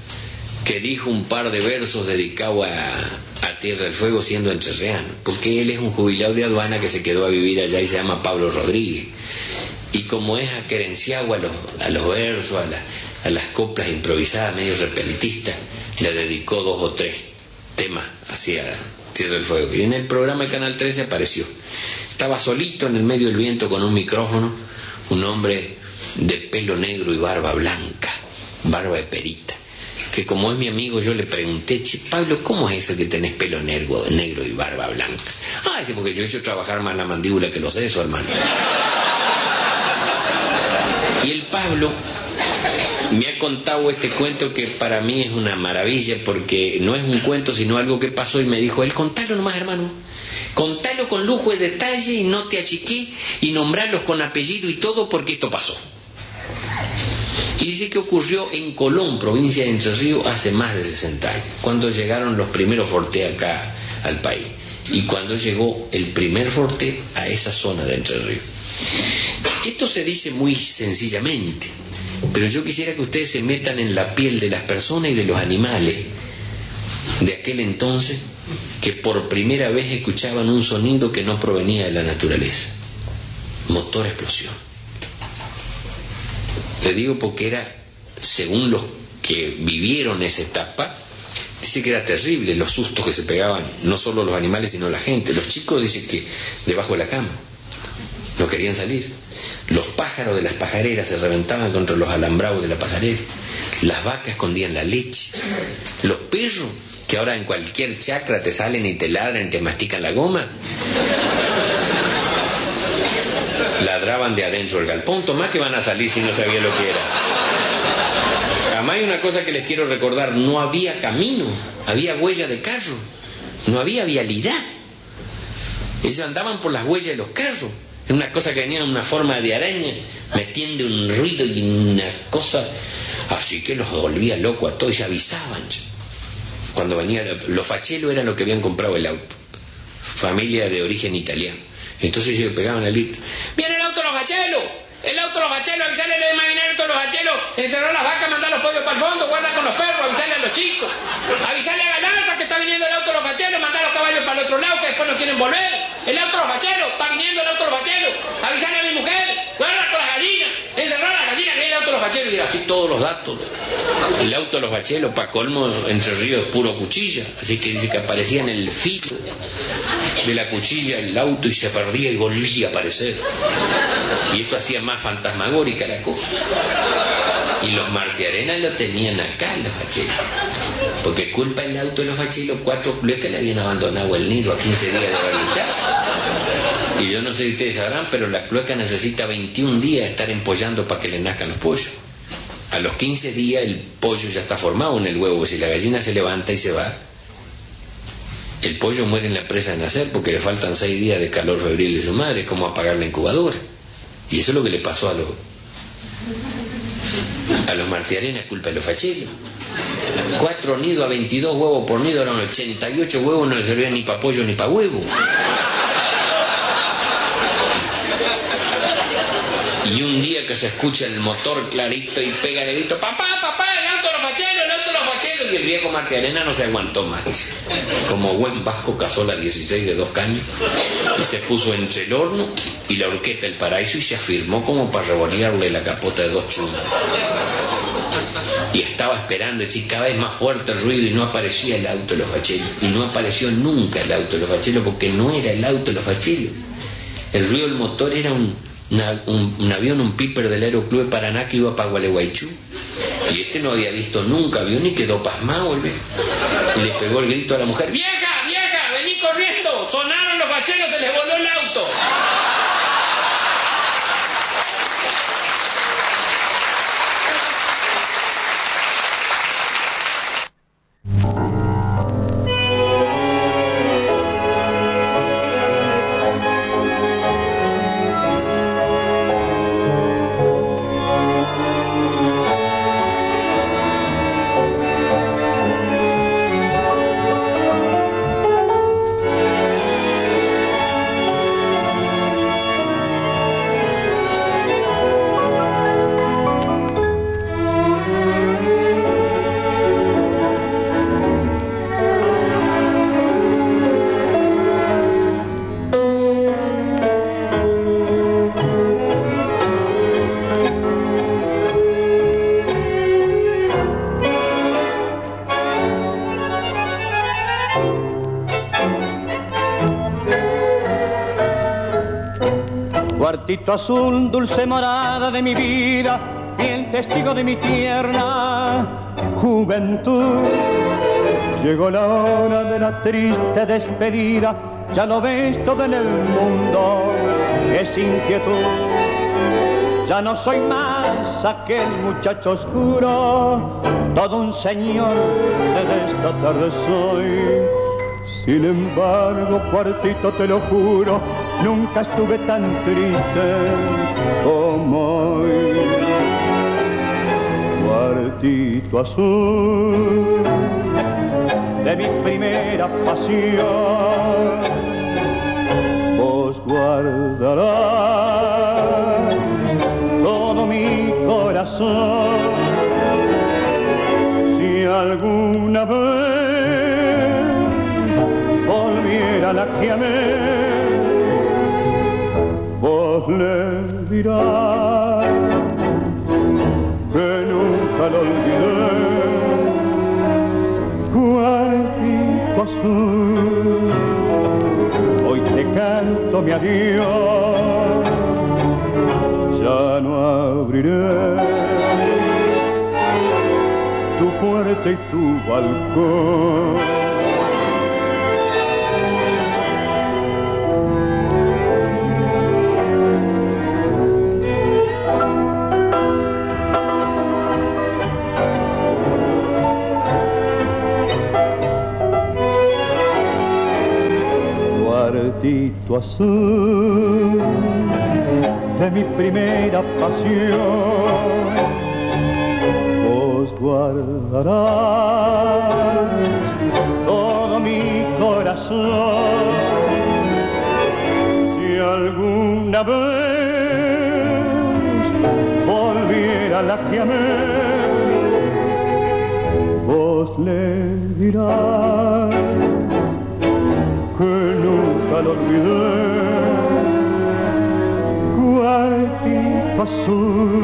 que dijo un par de versos dedicados a, Tierra del Fuego siendo entrerriano, porque él es un jubilado de aduana que se quedó a vivir allá y se llama Pablo Rodríguez. Y como es acerenciado a los, a los versos, a, a las coplas improvisadas, medio repentistas, le dedicó dos o tres temas hacia Tierra del Fuego. Y en el programa de Canal 13 apareció. Estaba solito en el medio del viento con un micrófono, un hombre de pelo negro y barba blanca, barba de perita. Que como es mi amigo, yo le pregunté, "Che, Pablo, ¿cómo es eso que tenés pelo negro, negro y barba blanca? Ah, dice, porque yo he hecho trabajar más la mandíbula que los sesos, hermano. Y el Pablo me ha contado este cuento que para mí es una maravilla porque no es un cuento sino algo que pasó y me dijo él, contalo nomás hermano, contalo con lujo de detalle y no te achiqué y nombrarlos con apellido y todo porque esto pasó. Y dice que ocurrió en Colón, provincia de Entre Ríos, hace más de 60 años, cuando llegaron los primeros Forte acá al país. Y cuando llegó el primer Forte a esa zona de Entre Ríos. Esto se dice muy sencillamente, pero yo quisiera que ustedes se metan en la piel de las personas y de los animales de aquel entonces que por primera vez escuchaban un sonido que no provenía de la naturaleza. Motor explosión. Le digo porque era, según los que vivieron esa etapa, dice que era terrible los sustos que se pegaban, no solo los animales, sino la gente. Los chicos dicen que debajo de la cama no querían salir. Los pájaros de las pajareras se reventaban contra los alambrados de la pajarera. Las vacas escondían la leche. Los perros, que ahora en cualquier chacra te salen y te ladran y te mastican la goma, de adentro del galpón. Tomás que van a salir si no sabía lo que era. Además hay una cosa que les quiero recordar, no había camino, había huella de carro, no había vialidad. Ellos andaban por las huellas de los carros. Era una cosa que venía en una forma de araña, metiendo un ruido y una cosa. Así que los volvía loco a todos y avisaban. Cuando venía, los fachelos eran los que habían comprado el auto. Familia de origen italiano. Entonces ellos pegaban el grito. ¡Viene el auto de los fachelos! El auto de los bachelos, avisarle de imaginar todos los bachelos, encerrar las vacas, mandar los pollos para el fondo, guardar con los perros, avisarle a los chicos, avisarle a Galanza que está viniendo el auto de los bachelos, mandar los caballos para el otro lado que después no quieren volver, el auto de los bachelos, está viniendo el auto de los bachelos, avisarle a mi mujer, guarda con las gallinas, encerrar las gallinas, que viene el los bachelos, y así todos los datos. El auto de los bachelos, para colmo, entre ríos puro cuchilla, así que dice que aparecía en el filo de la cuchilla el auto y se perdía y volvía a aparecer. Y eso hacía más fantasmagórica la cosa. Y los martiarenas lo tenían acá, los fachelos. Porque culpa el auto de los fachelos, cuatro que le habían abandonado el nido a 15 días de haber. Y yo no sé si ustedes sabrán, pero la cloaca necesita 21 días estar empollando para que le nazcan los pollos. A los 15 días el pollo ya está formado en el huevo. Si la gallina se levanta y se va, El pollo muere en la presa de nacer porque le faltan seis días de calor febril de su madre, como apagar la incubadora. Y eso es lo que le pasó a los a los martiarenas culpa de los fachelos. Cuatro nidos a 22 huevos por nido eran 88 huevos, no le servían ni para pollo ni para huevo. Y un día que se escucha el motor clarito y pega el grito, papá, papá, el auto los fachelos, el auto los fachelos. Y el viejo Martiarena no se aguantó más. Como buen vasco casó la 16 de dos caños y se puso entre el horno y la horqueta el paraíso y se afirmó como para revolearle la capota de dos chumas. Y estaba esperando, decir, cada vez más fuerte el ruido y no aparecía el auto de los fachelos. Y no apareció nunca el auto de los fachelos porque no era el auto de los fachelos. El ruido del motor era un, un, avión, un piper del Aeroclub de Paraná que iba para Gualeguaychú. Y este no había visto nunca avión y quedó pasmado. Y le pegó el grito a la mujer, ¡Vieja, vieja, vení corriendo! ¡Sonaron los fachelos, se les voló el auto! Azul, dulce morada de mi vida, fiel testigo de mi tierna juventud. Llegó la hora de la triste despedida, ya lo ves todo en el mundo, es inquietud. Ya no soy más aquel muchacho oscuro, todo un señor de esta tarde soy. Sin embargo, cuartito, te lo juro, nunca estuve tan triste como hoy. Cuartito azul de mi primera pasión, vos guardarás todo mi corazón. Si alguna vez volviera la que amé, le dirás que nunca lo olvidé. Cuartito azul, hoy te canto mi adiós, ya no abriré tu puerta y tu balcón. Azul de mi primera pasión, vos guardarás todo mi corazón. Si alguna vez volviera la que amé, vos le dirás que nunca lo olvidé. Cuartito azul,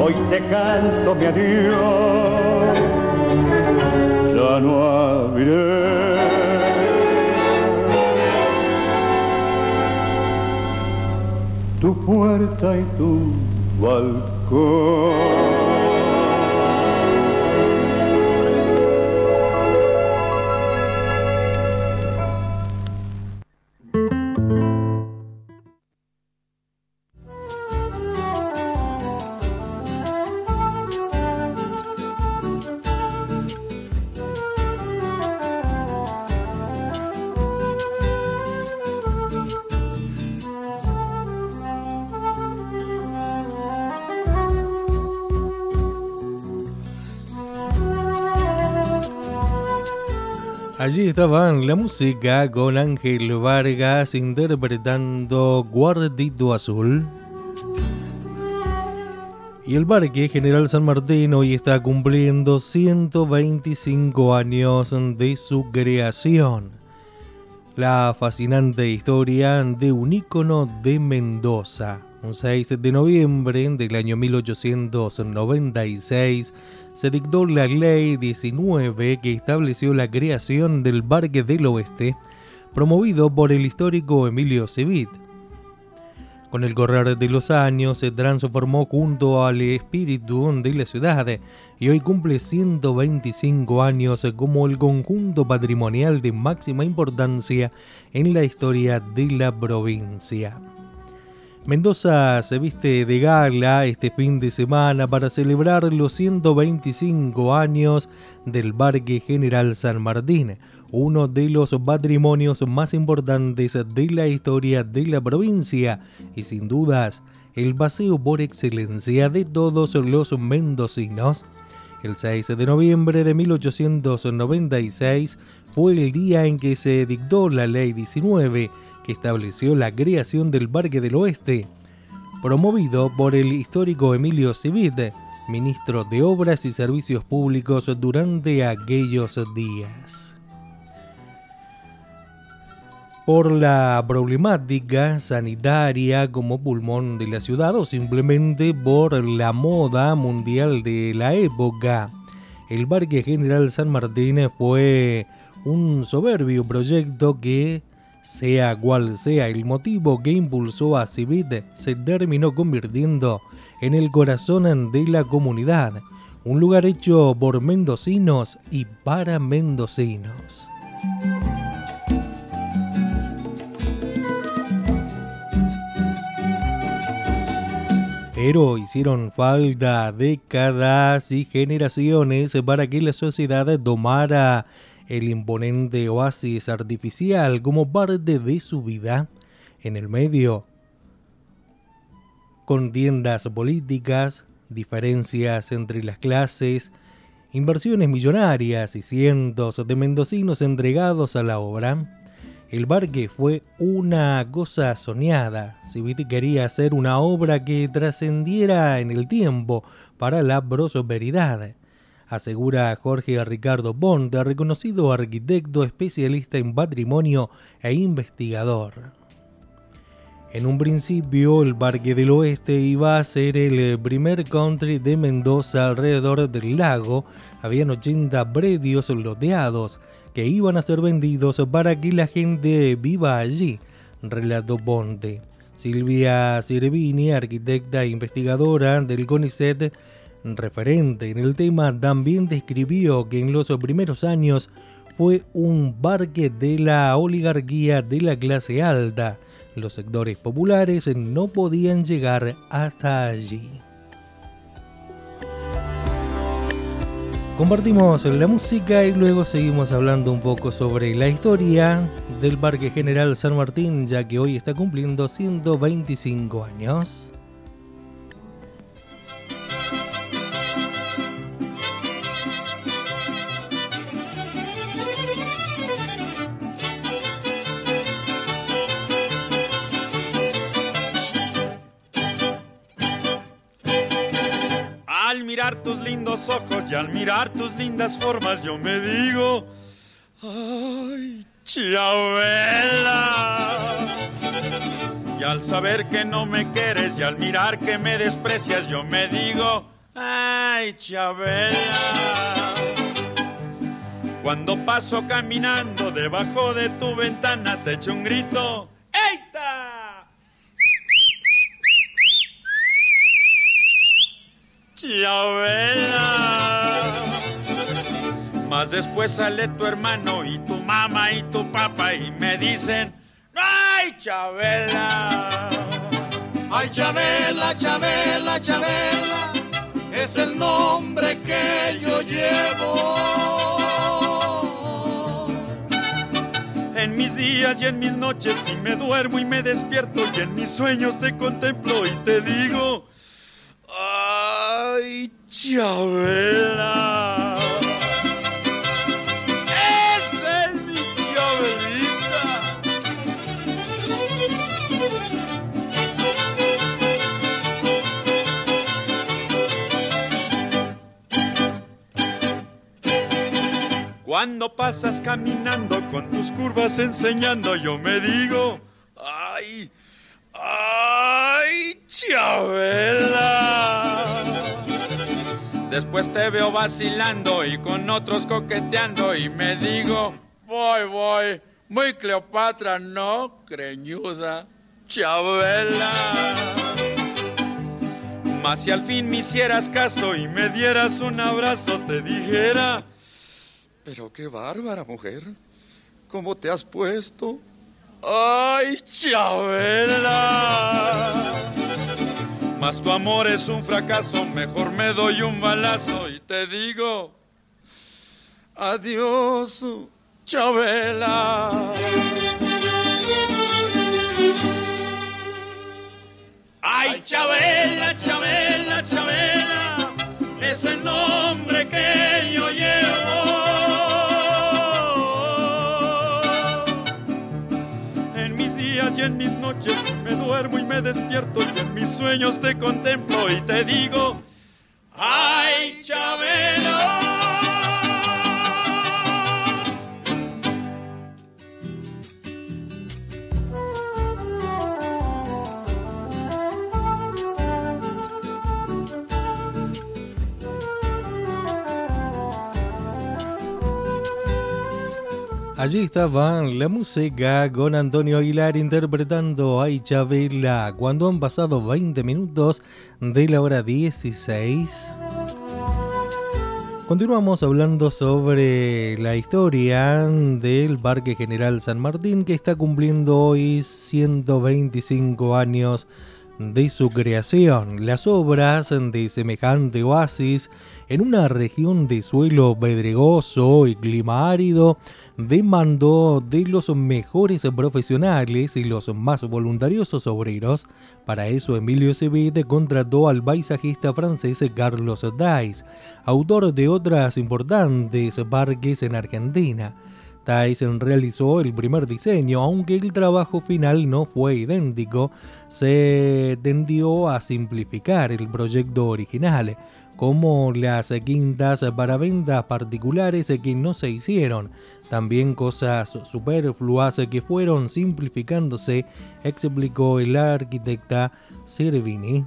hoy te canto mi adiós, ya no abriré. Tu puerta y tu balcón. Allí estaban la música con Ángel Vargas interpretando Guardito Azul. Y el Parque General San Martín hoy está cumpliendo 125 años de su creación. La fascinante historia de un ícono de Mendoza. Un 6 de noviembre del año 1896 se dictó la Ley 19 que estableció la creación del Parque del Oeste, promovido por el histórico Emilio Civit. Con el correr de los años se transformó junto al espíritu de la ciudad y hoy cumple 125 años como el conjunto patrimonial de máxima importancia en la historia de la provincia. Mendoza se viste de gala este fin de semana para celebrar los 125 años del Parque General San Martín, uno de los patrimonios más importantes de la historia de la provincia y sin dudas el paseo por excelencia de todos los mendocinos. El 6 de noviembre de 1896 fue el día en que se dictó la Ley 19 que estableció la creación del Parque del Oeste, promovido por el histórico Emilio Civit, ministro de Obras y Servicios Públicos durante aquellos días. Por la problemática sanitaria como pulmón de la ciudad o simplemente por la moda mundial de la época, el Parque General San Martín fue un soberbio proyecto que sea cual sea el motivo que impulsó a Civit, se terminó convirtiendo en el corazón de la comunidad, un lugar hecho por mendocinos y para mendocinos. Pero hicieron falta décadas y generaciones para que la sociedad tomara el imponente oasis artificial como parte de su vida en el medio. Contiendas políticas, diferencias entre las clases, inversiones millonarias y cientos de mendocinos entregados a la obra, el parque fue una cosa soñada. Civiti quería hacer una obra que trascendiera en el tiempo para la prosperidad asegura Jorge Ricardo Bond, reconocido arquitecto especialista en patrimonio e investigador. En un principio, el Parque del Oeste iba a ser el primer country de Mendoza alrededor del lago. Habían 80 predios loteados que iban a ser vendidos para que la gente viva allí, relató Bonte. Silvia Cervini, arquitecta e investigadora del CONICET, referente en el tema, también describió que en los primeros años fue un parque de la oligarquía de la clase alta. Los sectores populares no podían llegar hasta allí. Compartimos la música y luego seguimos hablando un poco sobre la historia del Parque General San Martín, ya que hoy está cumpliendo 125 años. Tus lindos ojos y al mirar tus lindas formas yo me digo, ay, Chabela. Y al saber que no me quieres y al mirar que me desprecias yo me digo, ay, Chabela. Cuando paso caminando debajo de tu ventana te echo un grito, ¡Eita! Chabela. Más después sale tu hermano y tu mamá y tu papá y me dicen, ¡ay, Chabela! Ay, Chabela, Chabela, Chabela, es el nombre que yo llevo. En mis días y en mis noches, si me duermo y me despierto y en mis sueños te contemplo y te digo, Ay, Chabela. Esa es mi Chabelita. Cuando pasas caminando con tus curvas enseñando, yo me digo, ay, ay, Chabela. Después te veo vacilando y con otros coqueteando y me digo, voy, voy, muy Cleopatra, no, creñuda, Chabela. Mas si al fin me hicieras caso y me dieras un abrazo, te dijera, pero qué bárbara mujer, ¿cómo te has puesto? ¡Ay, Chabela! Mas tu amor es un fracaso, mejor me doy un balazo y te digo, adiós, Chabela. Ay, Chabela, Chabela, Chabela, es el nombre y me despierto y en mis sueños te contemplo y te digo, ay, Chabela. Allí estaba la música con Antonio Aguilar interpretando Ay Chabela cuando han pasado 20 minutos de la hora 16. Continuamos hablando sobre la historia del Parque General San Martín que está cumpliendo hoy 125 años de su creación. Las obras de semejante oasis en una región de suelo pedregoso y clima árido demandó de los mejores profesionales y los más voluntariosos obreros. Para eso Emilio Cebete contrató al paisajista francés Carlos Dice, autor de otras importantes parques en Argentina. Tyson realizó el primer diseño, aunque el trabajo final no fue idéntico, se tendió a simplificar el proyecto original, como las quintas para ventas particulares que no se hicieron, también cosas superfluas que fueron simplificándose, explicó el arquitecta Cervini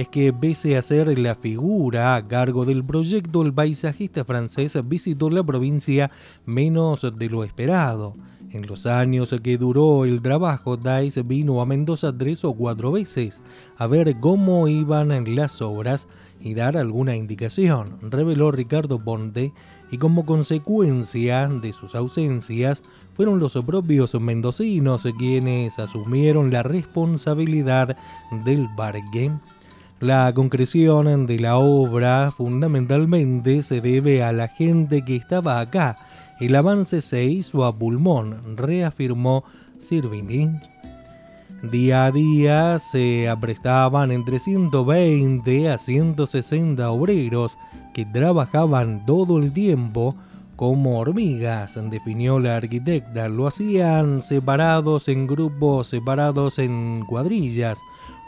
es que pese a ser la figura a cargo del proyecto, el paisajista francés visitó la provincia menos de lo esperado. En los años que duró el trabajo, Dice vino a Mendoza tres o cuatro veces a ver cómo iban las obras y dar alguna indicación, reveló Ricardo Ponte, y como consecuencia de sus ausencias, fueron los propios mendocinos quienes asumieron la responsabilidad del parque. La concreción de la obra fundamentalmente se debe a la gente que estaba acá. El avance se hizo a pulmón, reafirmó Sirvini. Día a día se aprestaban entre 120 a 160 obreros que trabajaban todo el tiempo como hormigas, definió la arquitecta. Lo hacían separados en grupos, separados en cuadrillas,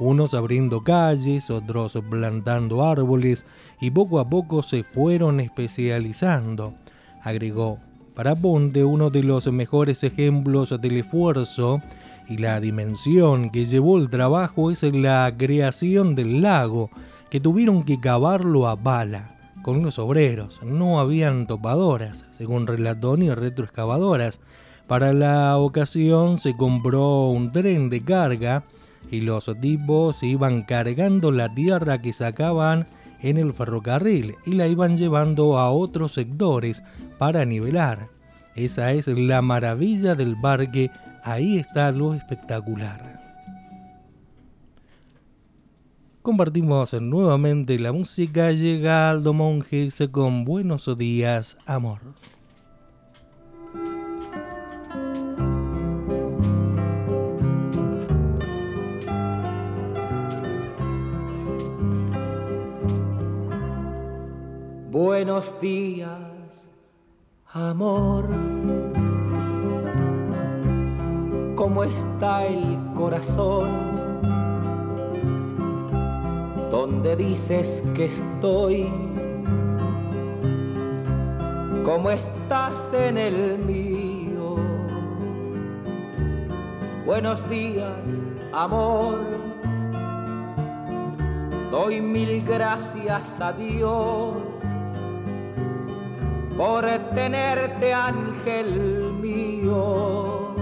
unos abriendo calles, otros plantando árboles y poco a poco se fueron especializando, agregó. Para Ponte, uno de los mejores ejemplos del esfuerzo y la dimensión que llevó el trabajo es la creación del lago, que tuvieron que cavarlo a bala con los obreros. No habían topadoras, según relató, ni retroexcavadoras. Para la ocasión se compró un tren de carga y los tipos iban cargando la tierra que sacaban en el ferrocarril y la iban llevando a otros sectores para nivelar. Esa es la maravilla del parque, ahí está lo espectacular. Compartimos nuevamente la música, llega Aldo Monjes con Buenos Días, Amor. Buenos días, amor. ¿Cómo está el corazón? ¿Dónde dices que estoy? como estás en el mío. Buenos días, amor. Doy mil gracias a Dios por tenerte, ángel mío.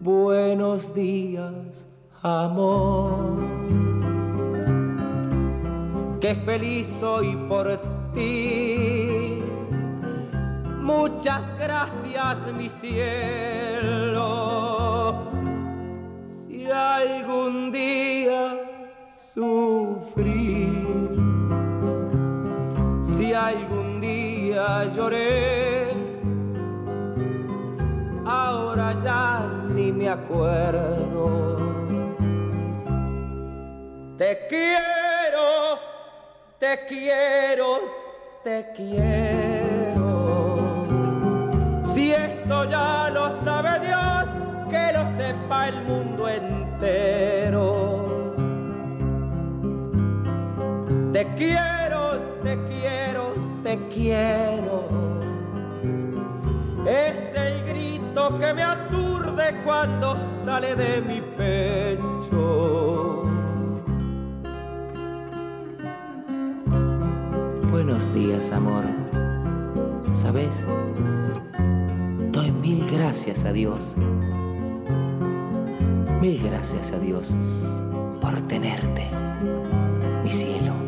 Buenos días, amor. Qué feliz soy por ti. Muchas gracias, mi cielo. Si algún día sufrí, si algún lloré, ahora ya ni me acuerdo. Te quiero, te quiero, te quiero. Si esto ya lo sabe Dios, que lo sepa el mundo entero. Te quiero, te quiero, te quiero. Es el grito que me aturde cuando sale de mi pecho. Buenos días, amor. ¿Sabes? Doy mil gracias a Dios. Mil gracias a Dios por tenerte, mi cielo.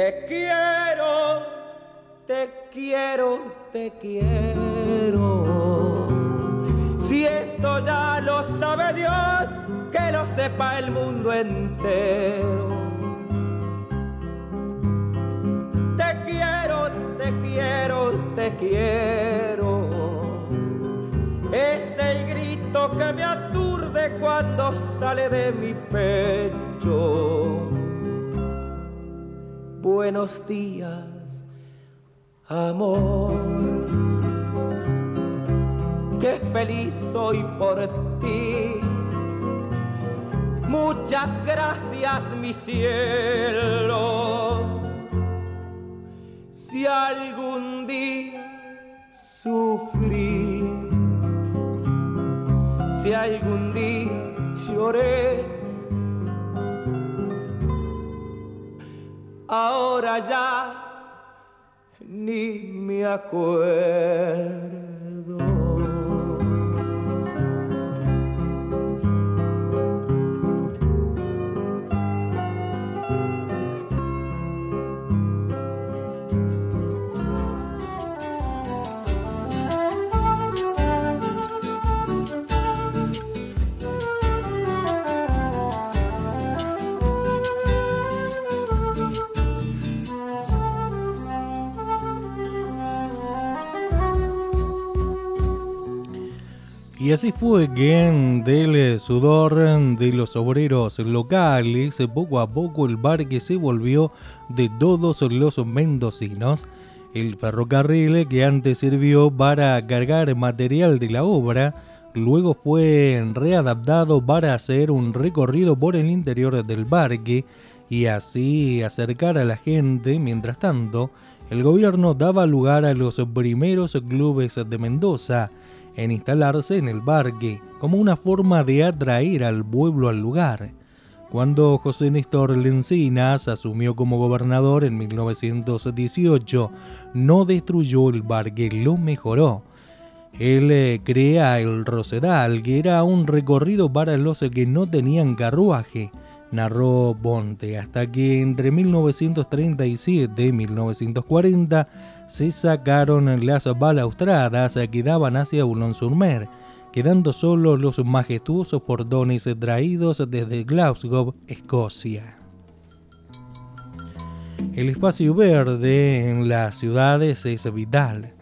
Te quiero, te quiero, te quiero. Si esto ya lo sabe Dios, que lo sepa el mundo entero. Te quiero, te quiero, te quiero. Es el grito que me aturde cuando sale de mi pecho. Buenos días, amor. Qué feliz soy por ti. Muchas gracias, mi cielo. Si algún día sufrí, si algún día lloré, ahora ya ni me acuerdo. Y así fue que del sudor de los obreros locales, poco a poco el barque se volvió de todos los mendocinos. El ferrocarril que antes sirvió para cargar material de la obra, luego fue readaptado para hacer un recorrido por el interior del barque y así acercar a la gente. Mientras tanto, el gobierno daba lugar a los primeros clubes de Mendoza, en instalarse en el barque como una forma de atraer al pueblo al lugar. Cuando José Néstor Lencinas asumió como gobernador en 1918, no destruyó el barque, lo mejoró. Él eh, crea el Rosedal, que era un recorrido para los que no tenían carruaje, narró Bonte, hasta que entre 1937 y 1940 se sacaron las balaustradas que daban hacia Boulogne-sur-Mer, quedando solo los majestuosos portones traídos desde Glasgow, Escocia. El espacio verde en las ciudades es vital.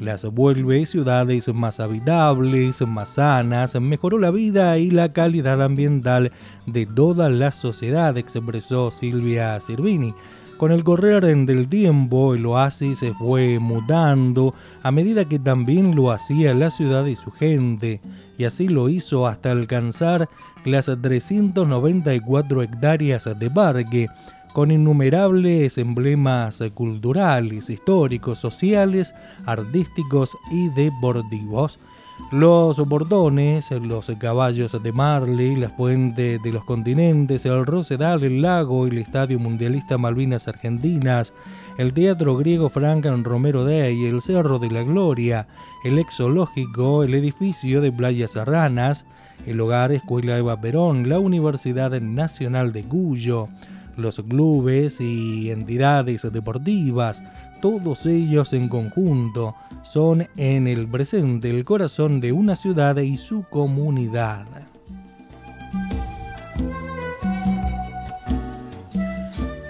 Las vuelve ciudades más habitables, más sanas, mejoró la vida y la calidad ambiental de toda la sociedad, expresó Silvia Sirvini, Con el correr del tiempo, el oasis se fue mudando a medida que también lo hacía la ciudad y su gente, y así lo hizo hasta alcanzar las 394 hectáreas de parque, con innumerables emblemas culturales, históricos, sociales, artísticos y deportivos. Los bordones, los caballos de Marley, las fuentes de los continentes, el Rosedal, el lago, el Estadio Mundialista Malvinas Argentinas, el Teatro Griego Frank Romero Day, el Cerro de la Gloria, el Exológico, el edificio de Playas Serranas, el Hogar Escuela Eva Perón, la Universidad Nacional de Cuyo, los clubes y entidades deportivas, todos ellos en conjunto, son en el presente el corazón de una ciudad y su comunidad.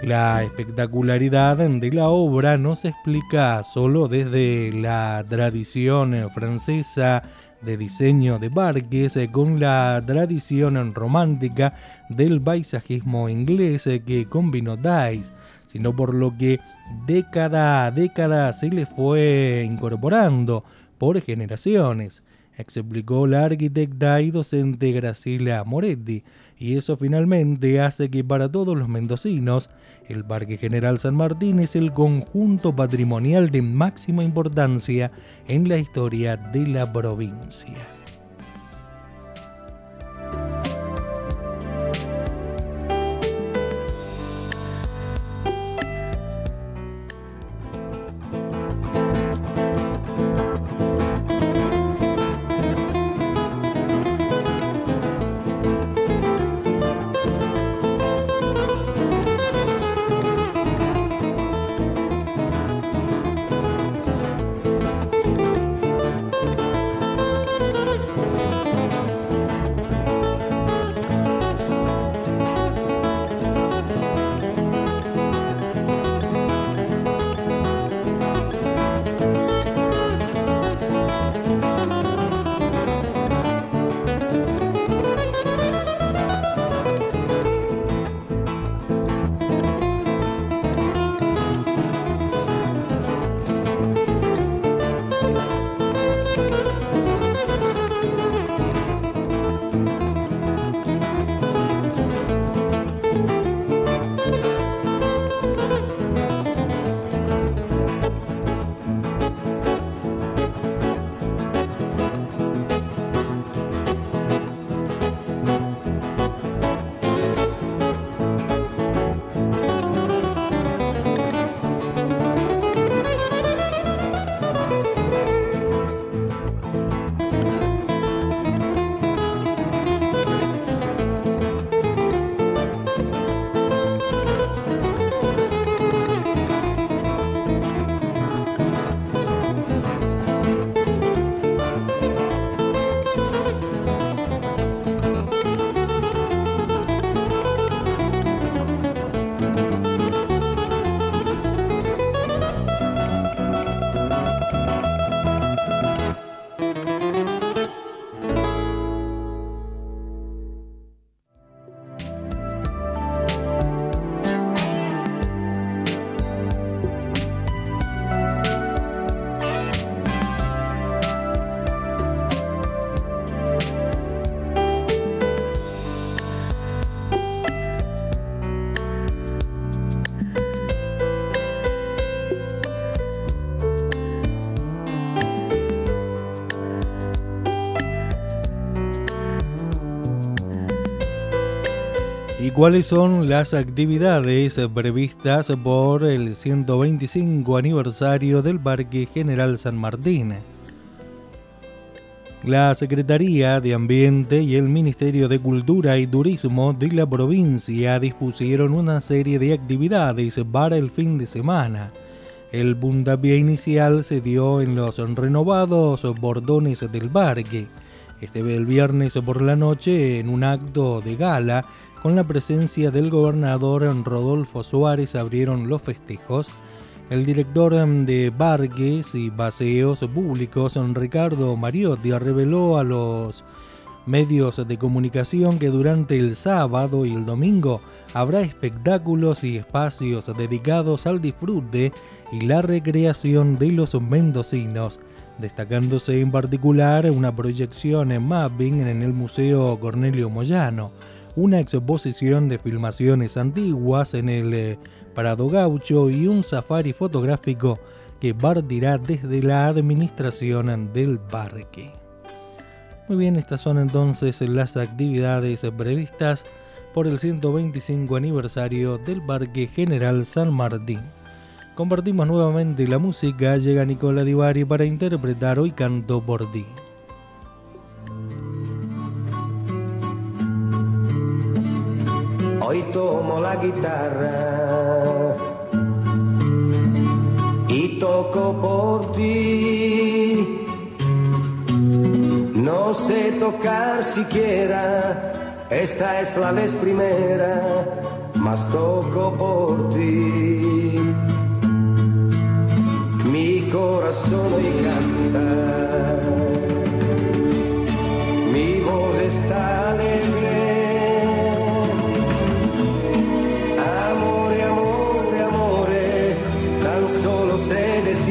La espectacularidad de la obra no se explica solo desde la tradición francesa de diseño de parques con la tradición romántica del paisajismo inglés que combinó Dice, sino por lo que década a década se le fue incorporando por generaciones, explicó la arquitecta y docente Graciela Moretti, y eso finalmente hace que para todos los mendocinos el Parque General San Martín es el conjunto patrimonial de máxima importancia en la historia de la provincia. Cuáles son las actividades previstas por el 125 aniversario del Parque General San Martín. La Secretaría de Ambiente y el Ministerio de Cultura y Turismo de la provincia dispusieron una serie de actividades para el fin de semana. El puntapié inicial se dio en los renovados bordones del parque. Este el viernes por la noche en un acto de gala con la presencia del gobernador Rodolfo Suárez abrieron los festejos. El director de Parques y Paseos Públicos, Ricardo Mariotti, reveló a los medios de comunicación que durante el sábado y el domingo habrá espectáculos y espacios dedicados al disfrute y la recreación de los mendocinos, destacándose en particular una proyección en mapping en el Museo Cornelio Moyano, una exposición de filmaciones antiguas en el eh, Prado Gaucho y un safari fotográfico que partirá desde la administración del parque. Muy bien, estas son entonces las actividades previstas por el 125 aniversario del Parque General San Martín. Compartimos nuevamente la música, llega Nicola Divari para interpretar Hoy Canto por ti. Hoy tomo la guitarra y toco por ti. No sé tocar siquiera, esta es la vez primera, mas toco por ti. Mi corazón hoy canta, mi voz está alegre. Solo sé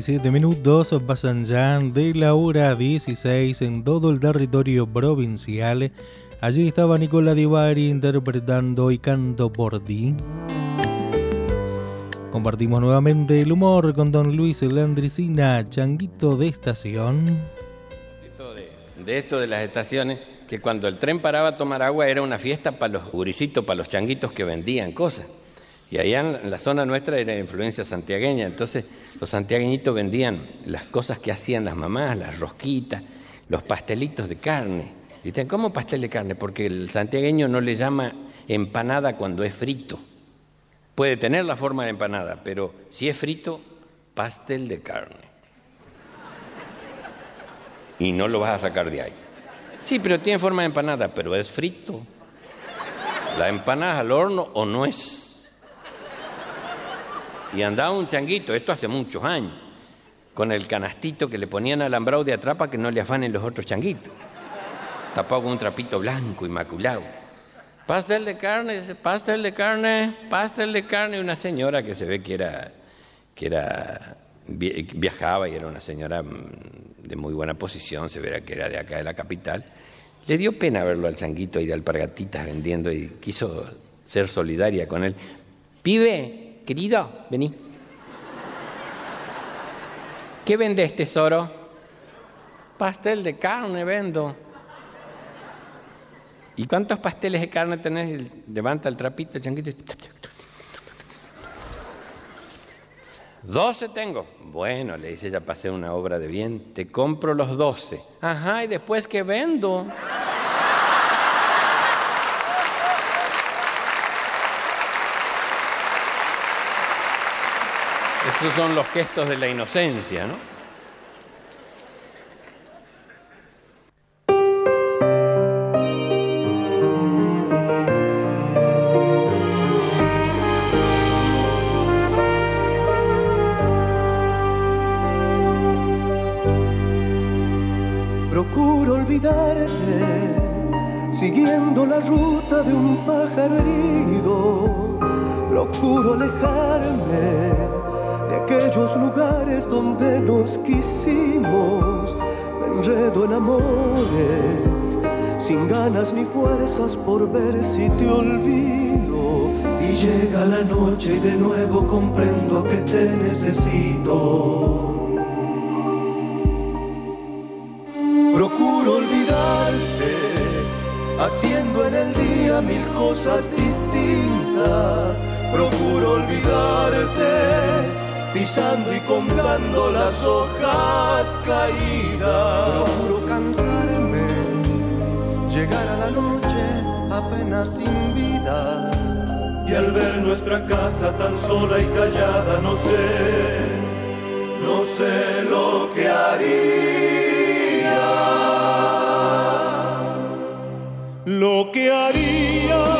17 minutos pasan ya de la hora 16 en todo el territorio provincial. Allí estaba Nicola Divari interpretando y canto por ti. Compartimos nuevamente el humor con Don Luis Landricina, changuito de estación. De, de esto de las estaciones, que cuando el tren paraba a tomar agua era una fiesta para los gurisitos, para los changuitos que vendían cosas. Y allá en la zona nuestra era influencia santiagueña, entonces los santiagueñitos vendían las cosas que hacían las mamás, las rosquitas, los pastelitos de carne. ¿Viste? ¿Cómo pastel de carne? Porque el santiagueño no le llama empanada cuando es frito. Puede tener la forma de empanada, pero si es frito, pastel de carne. Y no lo vas a sacar de ahí. Sí, pero tiene forma de empanada, pero es frito. La empanada al horno o no es. Y andaba un changuito, esto hace muchos años, con el canastito que le ponían alambrado de atrapa que no le afanen los otros changuitos. Tapado con un trapito blanco, inmaculado. Pastel de carne, pastel de carne, pastel de carne. Una señora que se ve que era, que era, vi- viajaba y era una señora mm, de muy buena posición, se verá que era de acá de la capital. Le dio pena verlo al changuito ahí de alpargatitas vendiendo y quiso ser solidaria con él. Pibe, querido, vení. ¿Qué vendes, tesoro? Pastel de carne vendo. ¿Y cuántos pasteles de carne tenés? Levanta el trapito, el changuito. y- Doce tengo. Bueno, le dice ella, pasé una obra de bien. Te compro los doce. Ajá, ¿y después qué vendo? Esos son los gestos de la inocencia, ¿no? Procuro olvidarte, siguiendo la ruta de un pájaro herido. Procuro alejarme aquellos lugares donde nos quisimos. Me enredo en amores, sin ganas ni fuerzas por ver si te olvido. Y llega la noche y de nuevo comprendo que te necesito. Procuro olvidarte, haciendo en el día mil cosas distintas. Procuro olvidarte, pisando y contando las hojas caídas. Procuro cansarme, llegar a la noche apenas sin vida. Y al ver nuestra casa tan sola y callada, no sé, no sé lo que haría. Lo que haría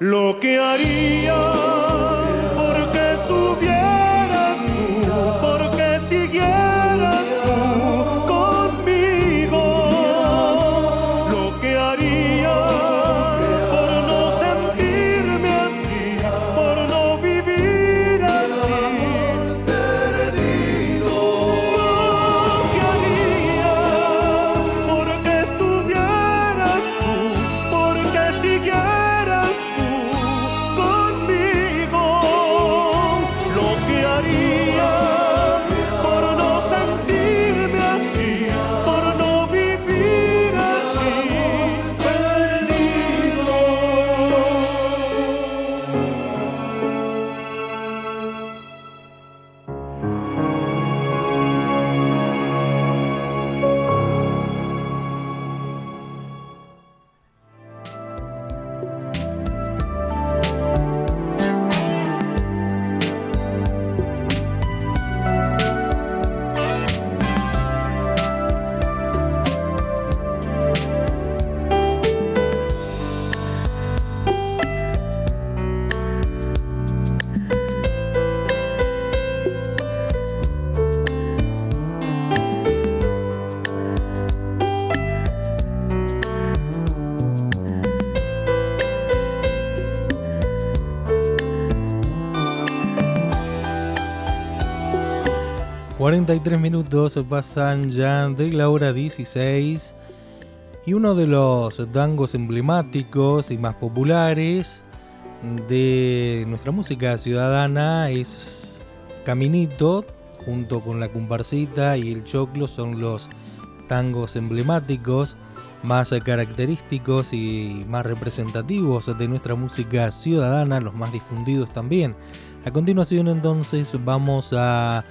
Lo que haría 43 minutos pasan ya de la hora 16 y uno de los tangos emblemáticos y más populares de nuestra música ciudadana es Caminito, junto con la comparsita y el choclo son los tangos emblemáticos más característicos y más representativos de nuestra música ciudadana, los más difundidos también. A continuación entonces vamos a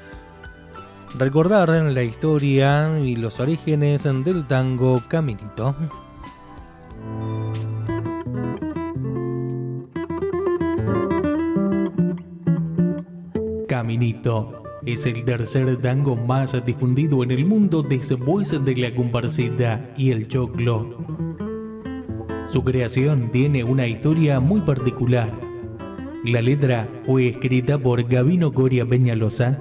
recordar la historia y los orígenes del tango Caminito. Caminito es el tercer tango más difundido en el mundo después de la comparsita y el choclo. Su creación tiene una historia muy particular. La letra fue escrita por Gavino Coria Peñalosa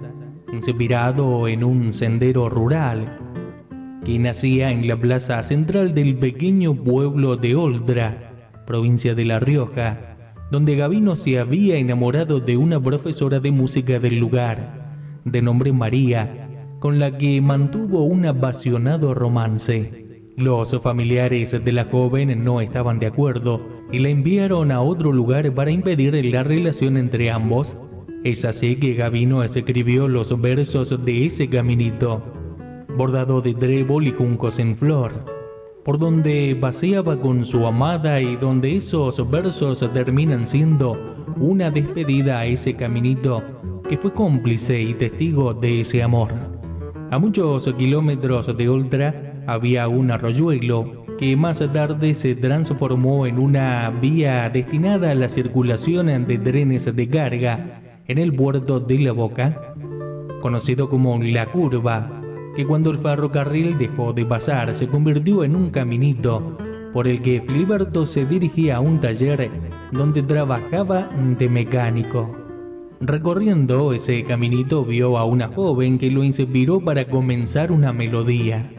inspirado en un sendero rural que nacía en la plaza central del pequeño pueblo de Oldra, provincia de La Rioja, donde Gavino se había enamorado de una profesora de música del lugar, de nombre María, con la que mantuvo un apasionado romance. Los familiares de la joven no estaban de acuerdo y la enviaron a otro lugar para impedir la relación entre ambos es así que Gavino escribió los versos de ese caminito, bordado de trébol y juncos en flor, por donde paseaba con su amada y donde esos versos terminan siendo una despedida a ese caminito que fue cómplice y testigo de ese amor. A muchos kilómetros de Ultra había un arroyuelo que más tarde se transformó en una vía destinada a la circulación de trenes de carga en el puerto de la Boca, conocido como La Curva, que cuando el ferrocarril dejó de pasar se convirtió en un caminito por el que Filiberto se dirigía a un taller donde trabajaba de mecánico. Recorriendo ese caminito vio a una joven que lo inspiró para comenzar una melodía.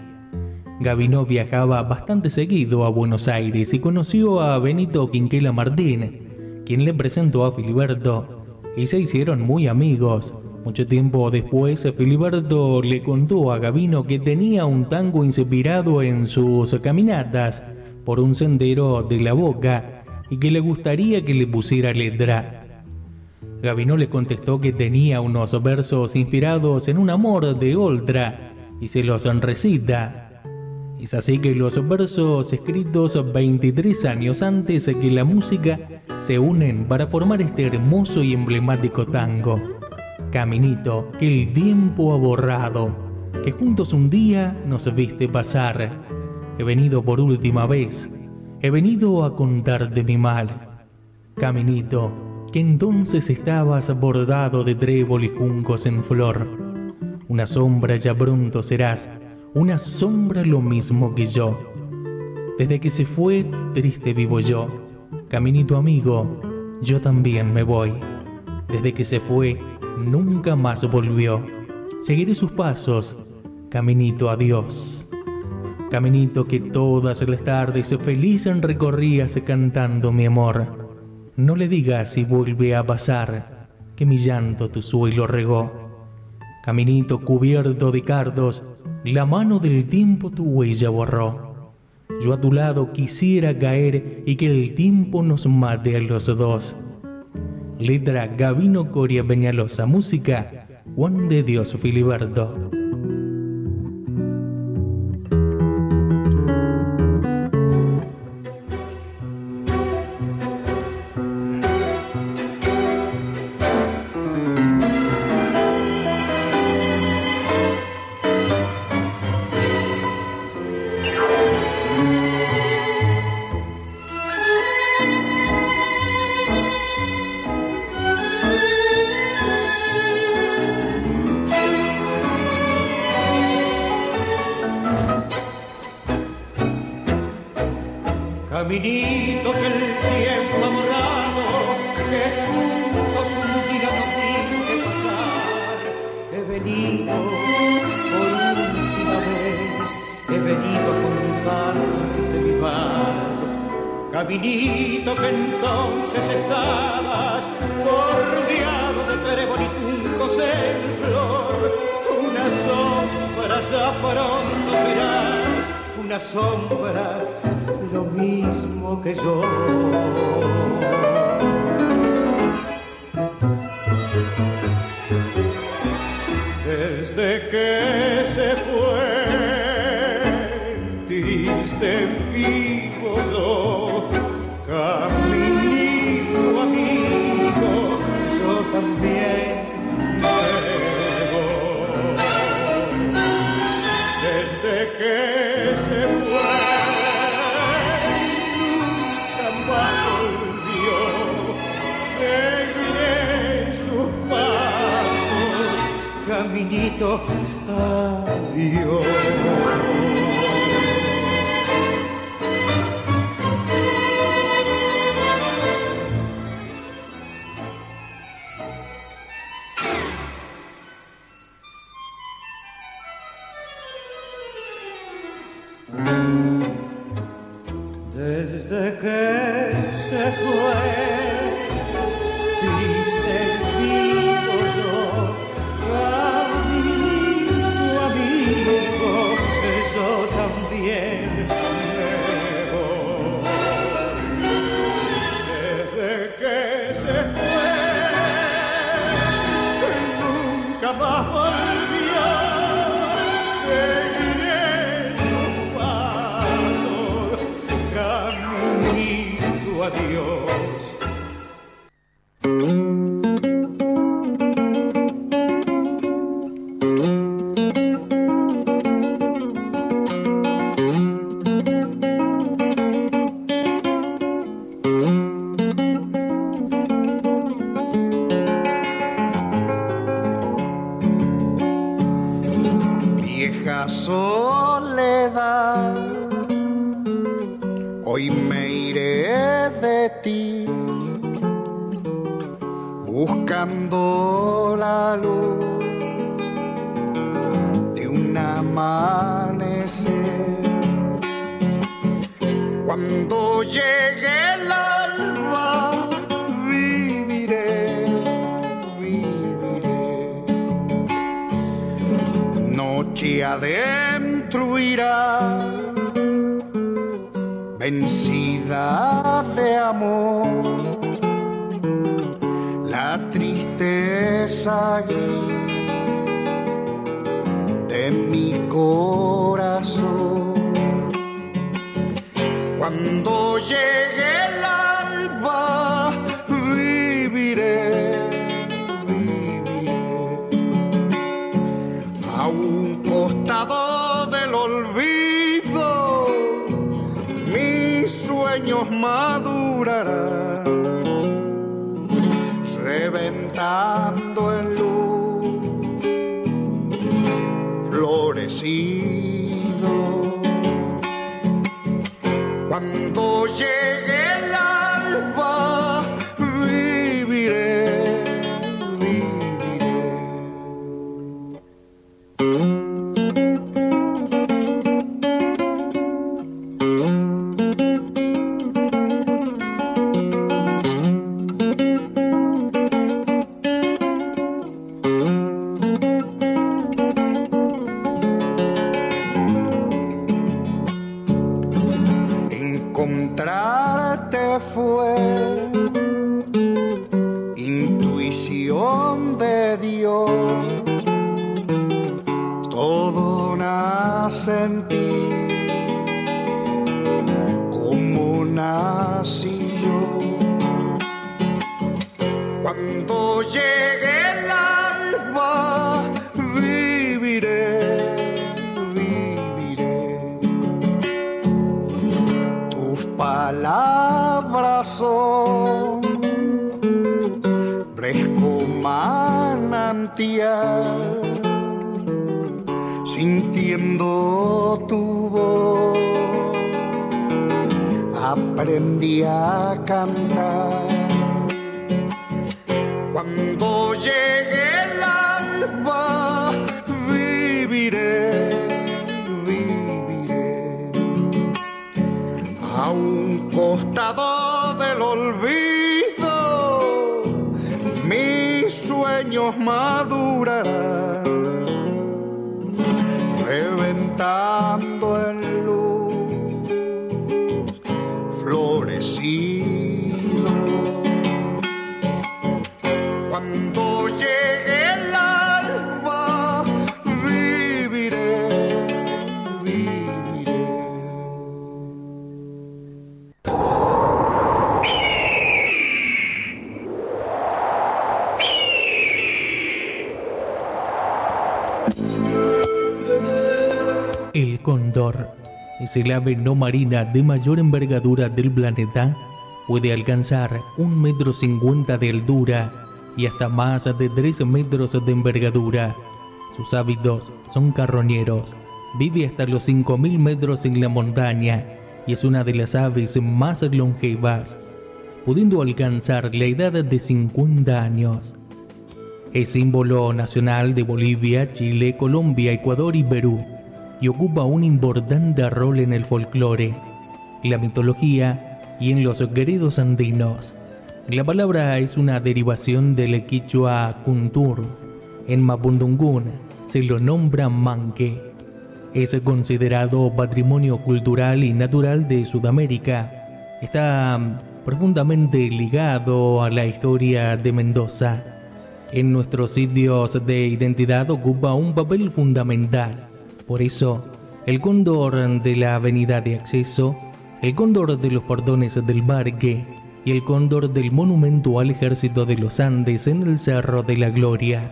Gavino viajaba bastante seguido a Buenos Aires y conoció a Benito Quinquela Martín, quien le presentó a Filiberto y se hicieron muy amigos. Mucho tiempo después, Filiberto le contó a Gavino que tenía un tango inspirado en sus caminatas por un sendero de la boca y que le gustaría que le pusiera letra. Gavino le contestó que tenía unos versos inspirados en un amor de Oltra y se los recita. Es así que los versos escritos 23 años antes que la música se unen para formar este hermoso y emblemático tango. Caminito que el tiempo ha borrado, que juntos un día nos viste pasar. He venido por última vez, he venido a contarte mi mal. Caminito, que entonces estabas bordado de trébol y juncos en flor. Una sombra ya pronto serás, una sombra lo mismo que yo. Desde que se fue, triste vivo yo Caminito amigo, yo también me voy. Desde que se fue, nunca más volvió. Seguiré sus pasos, caminito adiós. Caminito que todas las tardes feliz recorrías cantando mi amor. No le digas si vuelve a pasar, que mi llanto tu suelo regó. Caminito cubierto de cardos, la mano del tiempo tu huella borró. Yo a tu lado quisiera caer y que el tiempo nos mate a los dos. Letra Gavino Coria Peñalosa. Música Juan de Dios Filiberto. buscando la luz de un amanecer. Cuando llegue el alba, viviré, viviré. Noche adentro irá, vencida de amor tristeza gris de mi corazón. Cuando llegue el alba, viviré, viviré a un costado del olvido, mis sueños madurarán. Yeah. Es el ave no marina de mayor envergadura del planeta. Puede alcanzar un metro cincuenta de altura y hasta más de 3 metros de envergadura. Sus hábitos son carroñeros. Vive hasta los 5.000 metros en la montaña y es una de las aves más longevas, pudiendo alcanzar la edad de 50 años. Es símbolo nacional de Bolivia, Chile, Colombia, Ecuador y Perú y ocupa un importante rol en el folclore, la mitología y en los gredos andinos. La palabra es una derivación del quichua kuntur. En Mapundungún se lo nombra manque. Es considerado patrimonio cultural y natural de Sudamérica. Está mm, profundamente ligado a la historia de Mendoza. En nuestros sitios de identidad ocupa un papel fundamental. Por eso, el cóndor de la avenida de acceso, el cóndor de los portones del parque y el cóndor del monumento al ejército de los Andes en el Cerro de la Gloria.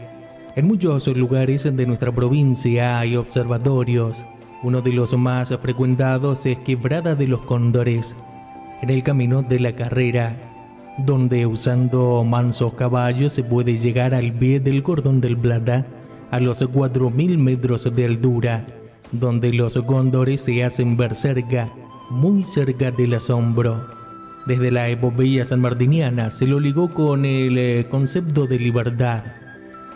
En muchos lugares de nuestra provincia hay observatorios. Uno de los más frecuentados es Quebrada de los Cóndores, en el camino de la carrera, donde usando mansos caballos se puede llegar al pie del cordón del Plata a los 4.000 metros de altura, donde los cóndores se hacen ver cerca, muy cerca del asombro. Desde la epopeya sanmartiniana se lo ligó con el eh, concepto de libertad.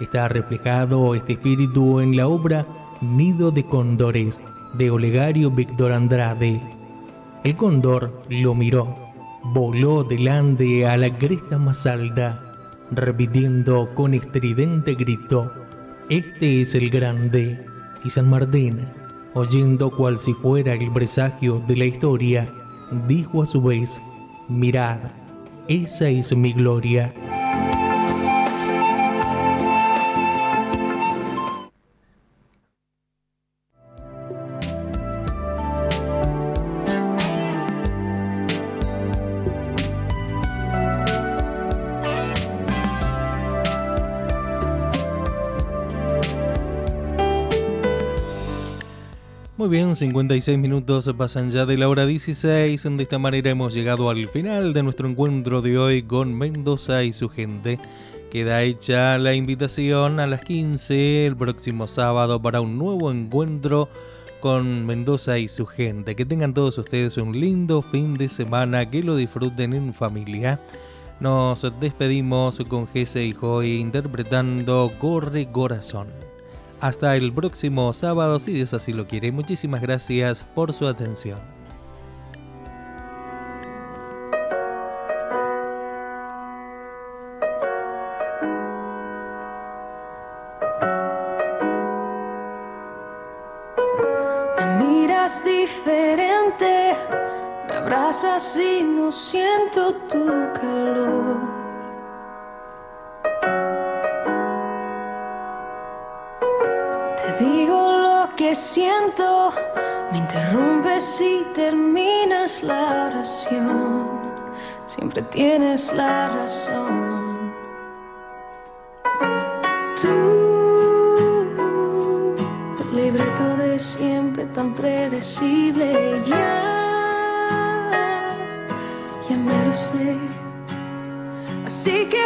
Está reflejado este espíritu en la obra Nido de Cóndores de Olegario Víctor Andrade. El cóndor lo miró, voló delante a la cresta más alta, repitiendo con estridente grito, Este es el grande. Y San Martín, oyendo cual si fuera el presagio de la historia, dijo a su vez, Mirad, esa es mi gloria. 56 minutos pasan ya de la hora 16. De esta manera hemos llegado al final de nuestro encuentro de hoy con Mendoza y su gente. Queda hecha la invitación a las 15 el próximo sábado para un nuevo encuentro con Mendoza y su gente. Que tengan todos ustedes un lindo fin de semana, que lo disfruten en familia. Nos despedimos con Jesse y Joy interpretando Corre Corazón. Hasta el próximo sábado, si Dios así lo quiere. Muchísimas gracias por su atención. Me miras diferente, me abrazas y no siento tu calor. Siento, me interrumpes y terminas la oración. Siempre tienes la razón. Tú, el libreto de siempre tan predecible, ya, ya me lo sé. Así que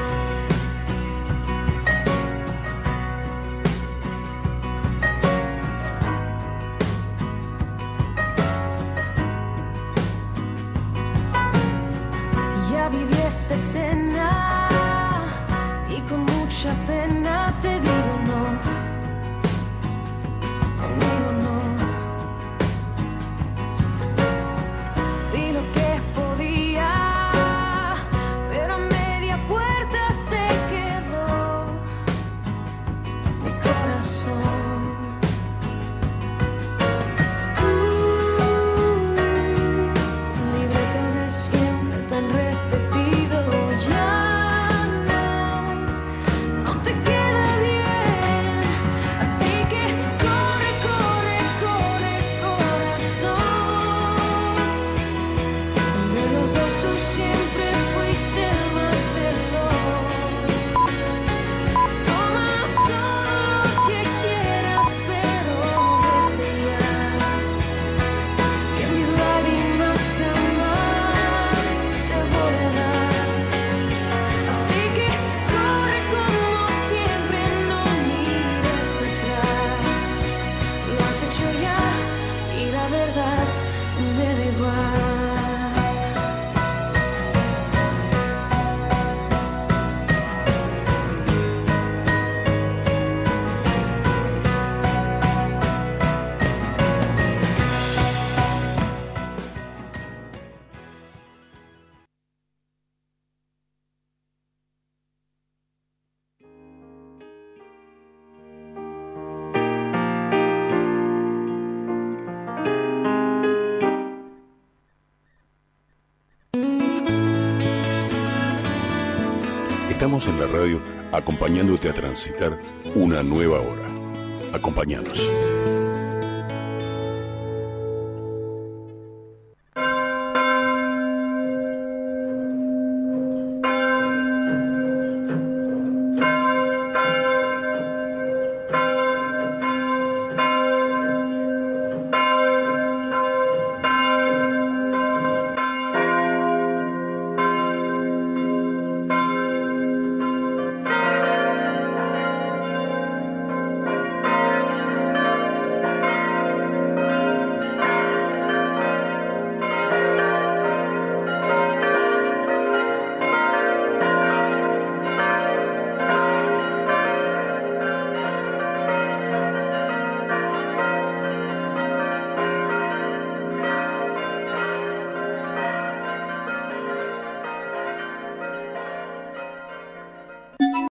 sinner y con mucha pena te digo. En la radio acompañándote a transitar una nueva hora. Acompáñanos.